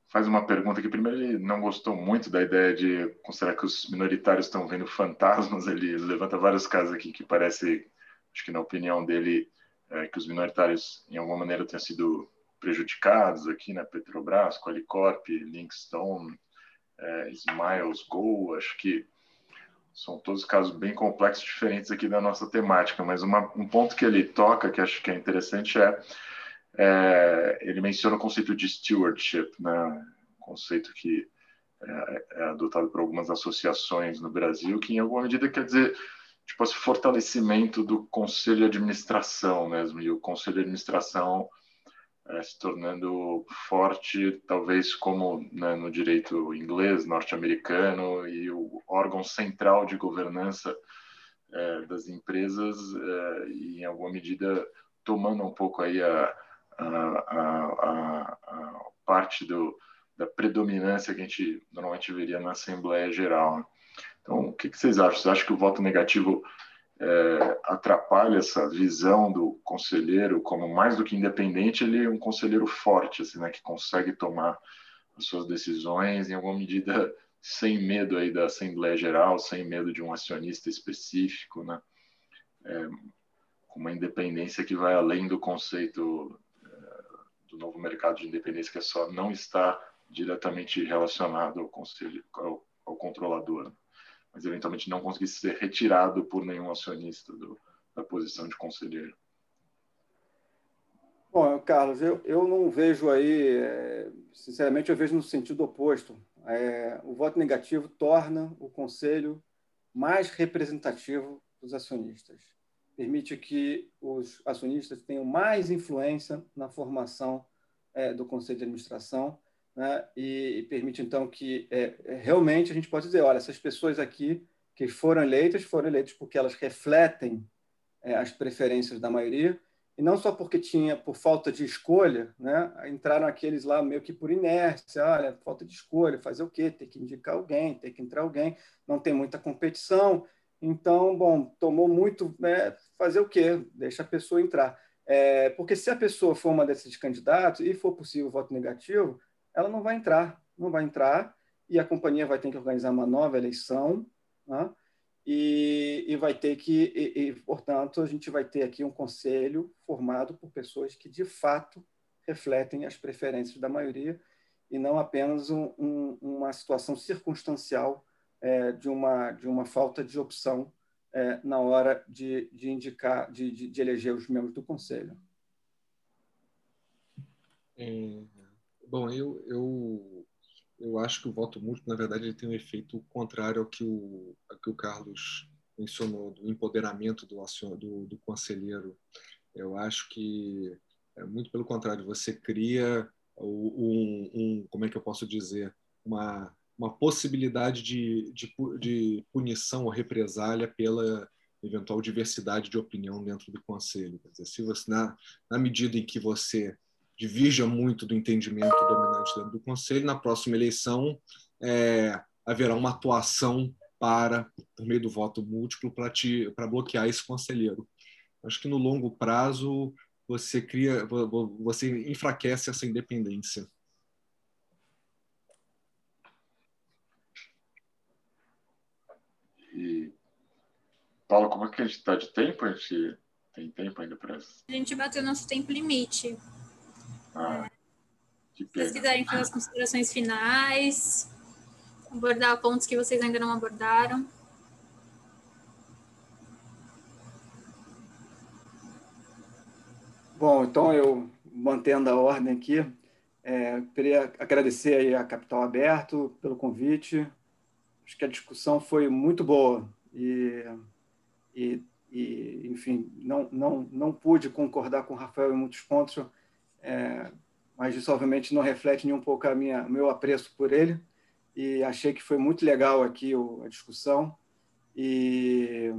faz uma pergunta que primeiro ele não gostou muito da ideia de considerar que os minoritários estão vendo fantasmas, ele levanta vários casos aqui que parece, acho que na opinião dele, é, que os minoritários em alguma maneira tenham sido prejudicados aqui na Petrobras, Qualicorp, Linkstone, é, Smiles, Go, acho que são todos casos bem complexos, diferentes aqui da nossa temática, mas uma, um ponto que ele toca, que acho que é interessante, é, é ele menciona o conceito de stewardship, né? conceito que é, é, adotado por algumas associações no Brasil, que em alguma medida quer dizer tipo esse fortalecimento do conselho de administração mesmo, e o conselho de administração é, se tornando forte, talvez como né, no direito inglês, norte-americano, e o órgão central de governança é, das empresas, é, e em alguma medida tomando um pouco aí a, a, a, a parte do, da predominância que a gente normalmente veria na Assembleia Geral. Então, o que, que vocês acham? Vocês acham que o voto negativo é, atrapalha essa visão do conselheiro como mais do que independente, ele é um conselheiro forte, assim, né, que consegue tomar as suas decisões em alguma medida [laughs] sem medo aí da Assembleia Geral, sem medo de um acionista específico, né, é, uma independência que vai além do conceito é, do novo mercado de independência, que é só não está diretamente relacionado ao conselho, ao, ao controlador mas eventualmente não conseguisse ser retirado por nenhum acionista do, da posição de conselheiro. Bom, Carlos, eu, eu não vejo aí, é, sinceramente, eu vejo no sentido oposto. É, o voto negativo torna o conselho mais representativo dos acionistas. Permite que os acionistas tenham mais influência na formação é, do conselho de administração né? e, e, permite, então, que é, é, realmente a gente pode dizer, olha, essas pessoas aqui que foram eleitas, foram eleitas porque elas refletem é, as preferências da maioria, e não só porque tinha, por falta de escolha, né? entraram aqueles lá meio que por inércia, olha, falta de escolha, fazer o quê? Ter que indicar alguém, ter que entrar alguém, não tem muita competição, então, bom, tomou muito, né? fazer o quê? Deixa a pessoa entrar. É, porque se a pessoa for uma desses candidatos e for possível voto negativo, ela não vai entrar, não vai entrar, e a companhia vai ter que organizar uma nova eleição, né? e, e, vai ter que, e, e, portanto, a gente vai ter aqui um conselho formado por pessoas que, de fato, refletem as preferências da maioria e não apenas um, um, uma situação circunstancial é, de, uma, de uma falta de opção é, na hora de, de indicar, de, de, de, eleger os membros do conselho. É, Bom, eu, eu, eu acho que o voto múltiplo, na verdade, ele tem um efeito contrário ao que o, ao que o Carlos mencionou, do empoderamento do, do, do conselheiro. Eu acho que, é, muito pelo contrário, você cria um, um, como é que eu posso dizer, uma, uma possibilidade de, de, de punição ou represália pela eventual diversidade de opinião dentro do conselho. Quer dizer, se você, na, na medida em que você divirja muito do entendimento dominante dentro do conselho, na próxima eleição é, haverá uma atuação para, por meio do voto múltiplo, para, te, para bloquear esse conselheiro. Acho que no longo prazo você cria, você enfraquece essa independência. E Paulo, como é que a gente está de tempo? A gente tem tempo ainda para isso? A gente bateu nosso tempo limite. Ah, Se vocês quiserem fazer as considerações finais, abordar pontos que vocês ainda não abordaram. Bom, então eu mantendo a ordem aqui, é, queria agradecer aí a Capital Aberto pelo convite. Acho que a discussão foi muito boa e, e, e enfim, não, não, não pude concordar com o Rafael em muitos pontos, é, mas isso obviamente não reflete nem um pouco a minha meu apreço por ele e achei que foi muito legal aqui a discussão e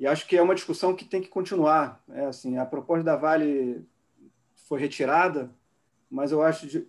e acho que é uma discussão que tem que continuar. É, assim, a proposta da Vale foi retirada, mas eu acho, de,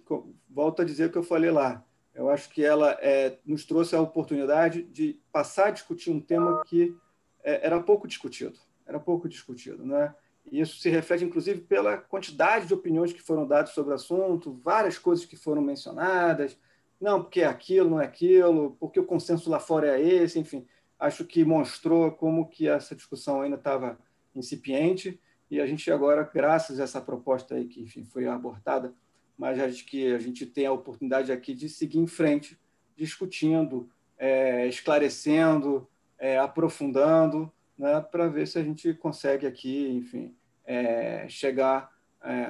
volto a dizer o que eu falei lá, eu acho que ela é, nos trouxe a oportunidade de passar a discutir um tema que é, era pouco discutido, era pouco discutido, né? Isso se reflete, inclusive, pela quantidade de opiniões que foram dadas sobre o assunto, várias coisas que foram mencionadas, não, porque é aquilo, não é aquilo, porque o consenso lá fora é esse, enfim. Acho que mostrou como que essa discussão ainda estava incipiente. E a gente agora, graças a essa proposta aí que enfim foi abortada, mas acho que a gente tem a oportunidade aqui de seguir em frente, discutindo, é, esclarecendo, é, aprofundando, né, para ver se a gente consegue aqui, enfim, é, chegar é,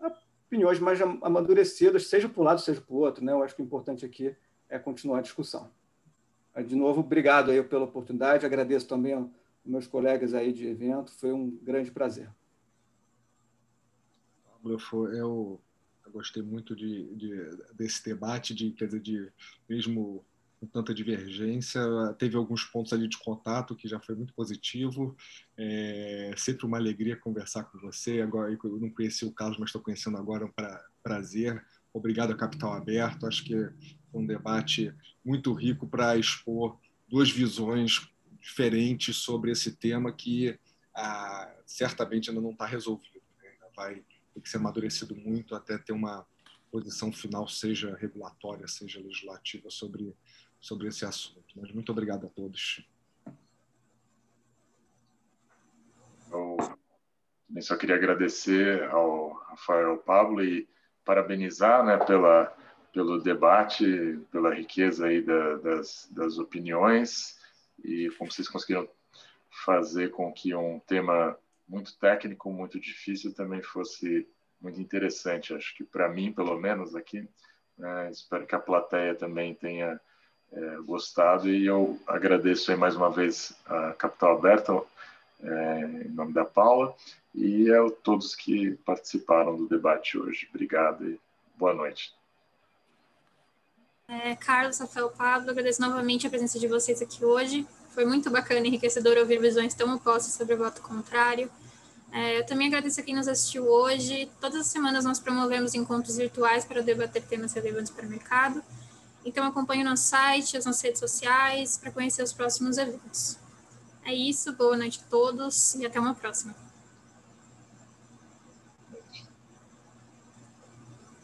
a opiniões mais amadurecidas, seja para um lado, seja para o outro. Né? Eu acho que o importante aqui é continuar a discussão. De novo, obrigado aí pela oportunidade. Agradeço também aos meus colegas aí de evento. Foi um grande prazer. Eu, eu, eu gostei muito de, de, desse debate, de, quer dizer, de mesmo com tanta divergência, teve alguns pontos ali de contato que já foi muito positivo. É sempre uma alegria conversar com você. Agora eu não conheci o Carlos, mas estou conhecendo agora, é um pra, prazer. Obrigado a Capital Aberto. Acho que um debate muito rico para expor duas visões diferentes sobre esse tema que ah, certamente ainda não está resolvido. Né? Ainda vai ter que ser amadurecido muito até ter uma posição final, seja regulatória, seja legislativa, sobre, sobre esse assunto. Mas muito obrigado a todos. Eu só queria agradecer ao Rafael Pablo e parabenizar né, pela pelo debate, pela riqueza aí da, das, das opiniões e como vocês conseguiram fazer com que um tema muito técnico, muito difícil também fosse muito interessante. Acho que para mim, pelo menos aqui, né, espero que a plateia também tenha é, gostado e eu agradeço mais uma vez a Capital Aberta, é, em nome da Paula, e a todos que participaram do debate hoje. Obrigado e boa noite. É, Carlos, Rafael, Pablo, agradeço novamente a presença de vocês aqui hoje. Foi muito bacana e enriquecedor ouvir visões tão opostas sobre o voto contrário. É, eu também agradeço a quem nos assistiu hoje. Todas as semanas nós promovemos encontros virtuais para debater temas relevantes para o mercado. Então acompanhe o nosso site, as nossas redes sociais para conhecer os próximos eventos. É isso, boa noite a todos e até uma próxima.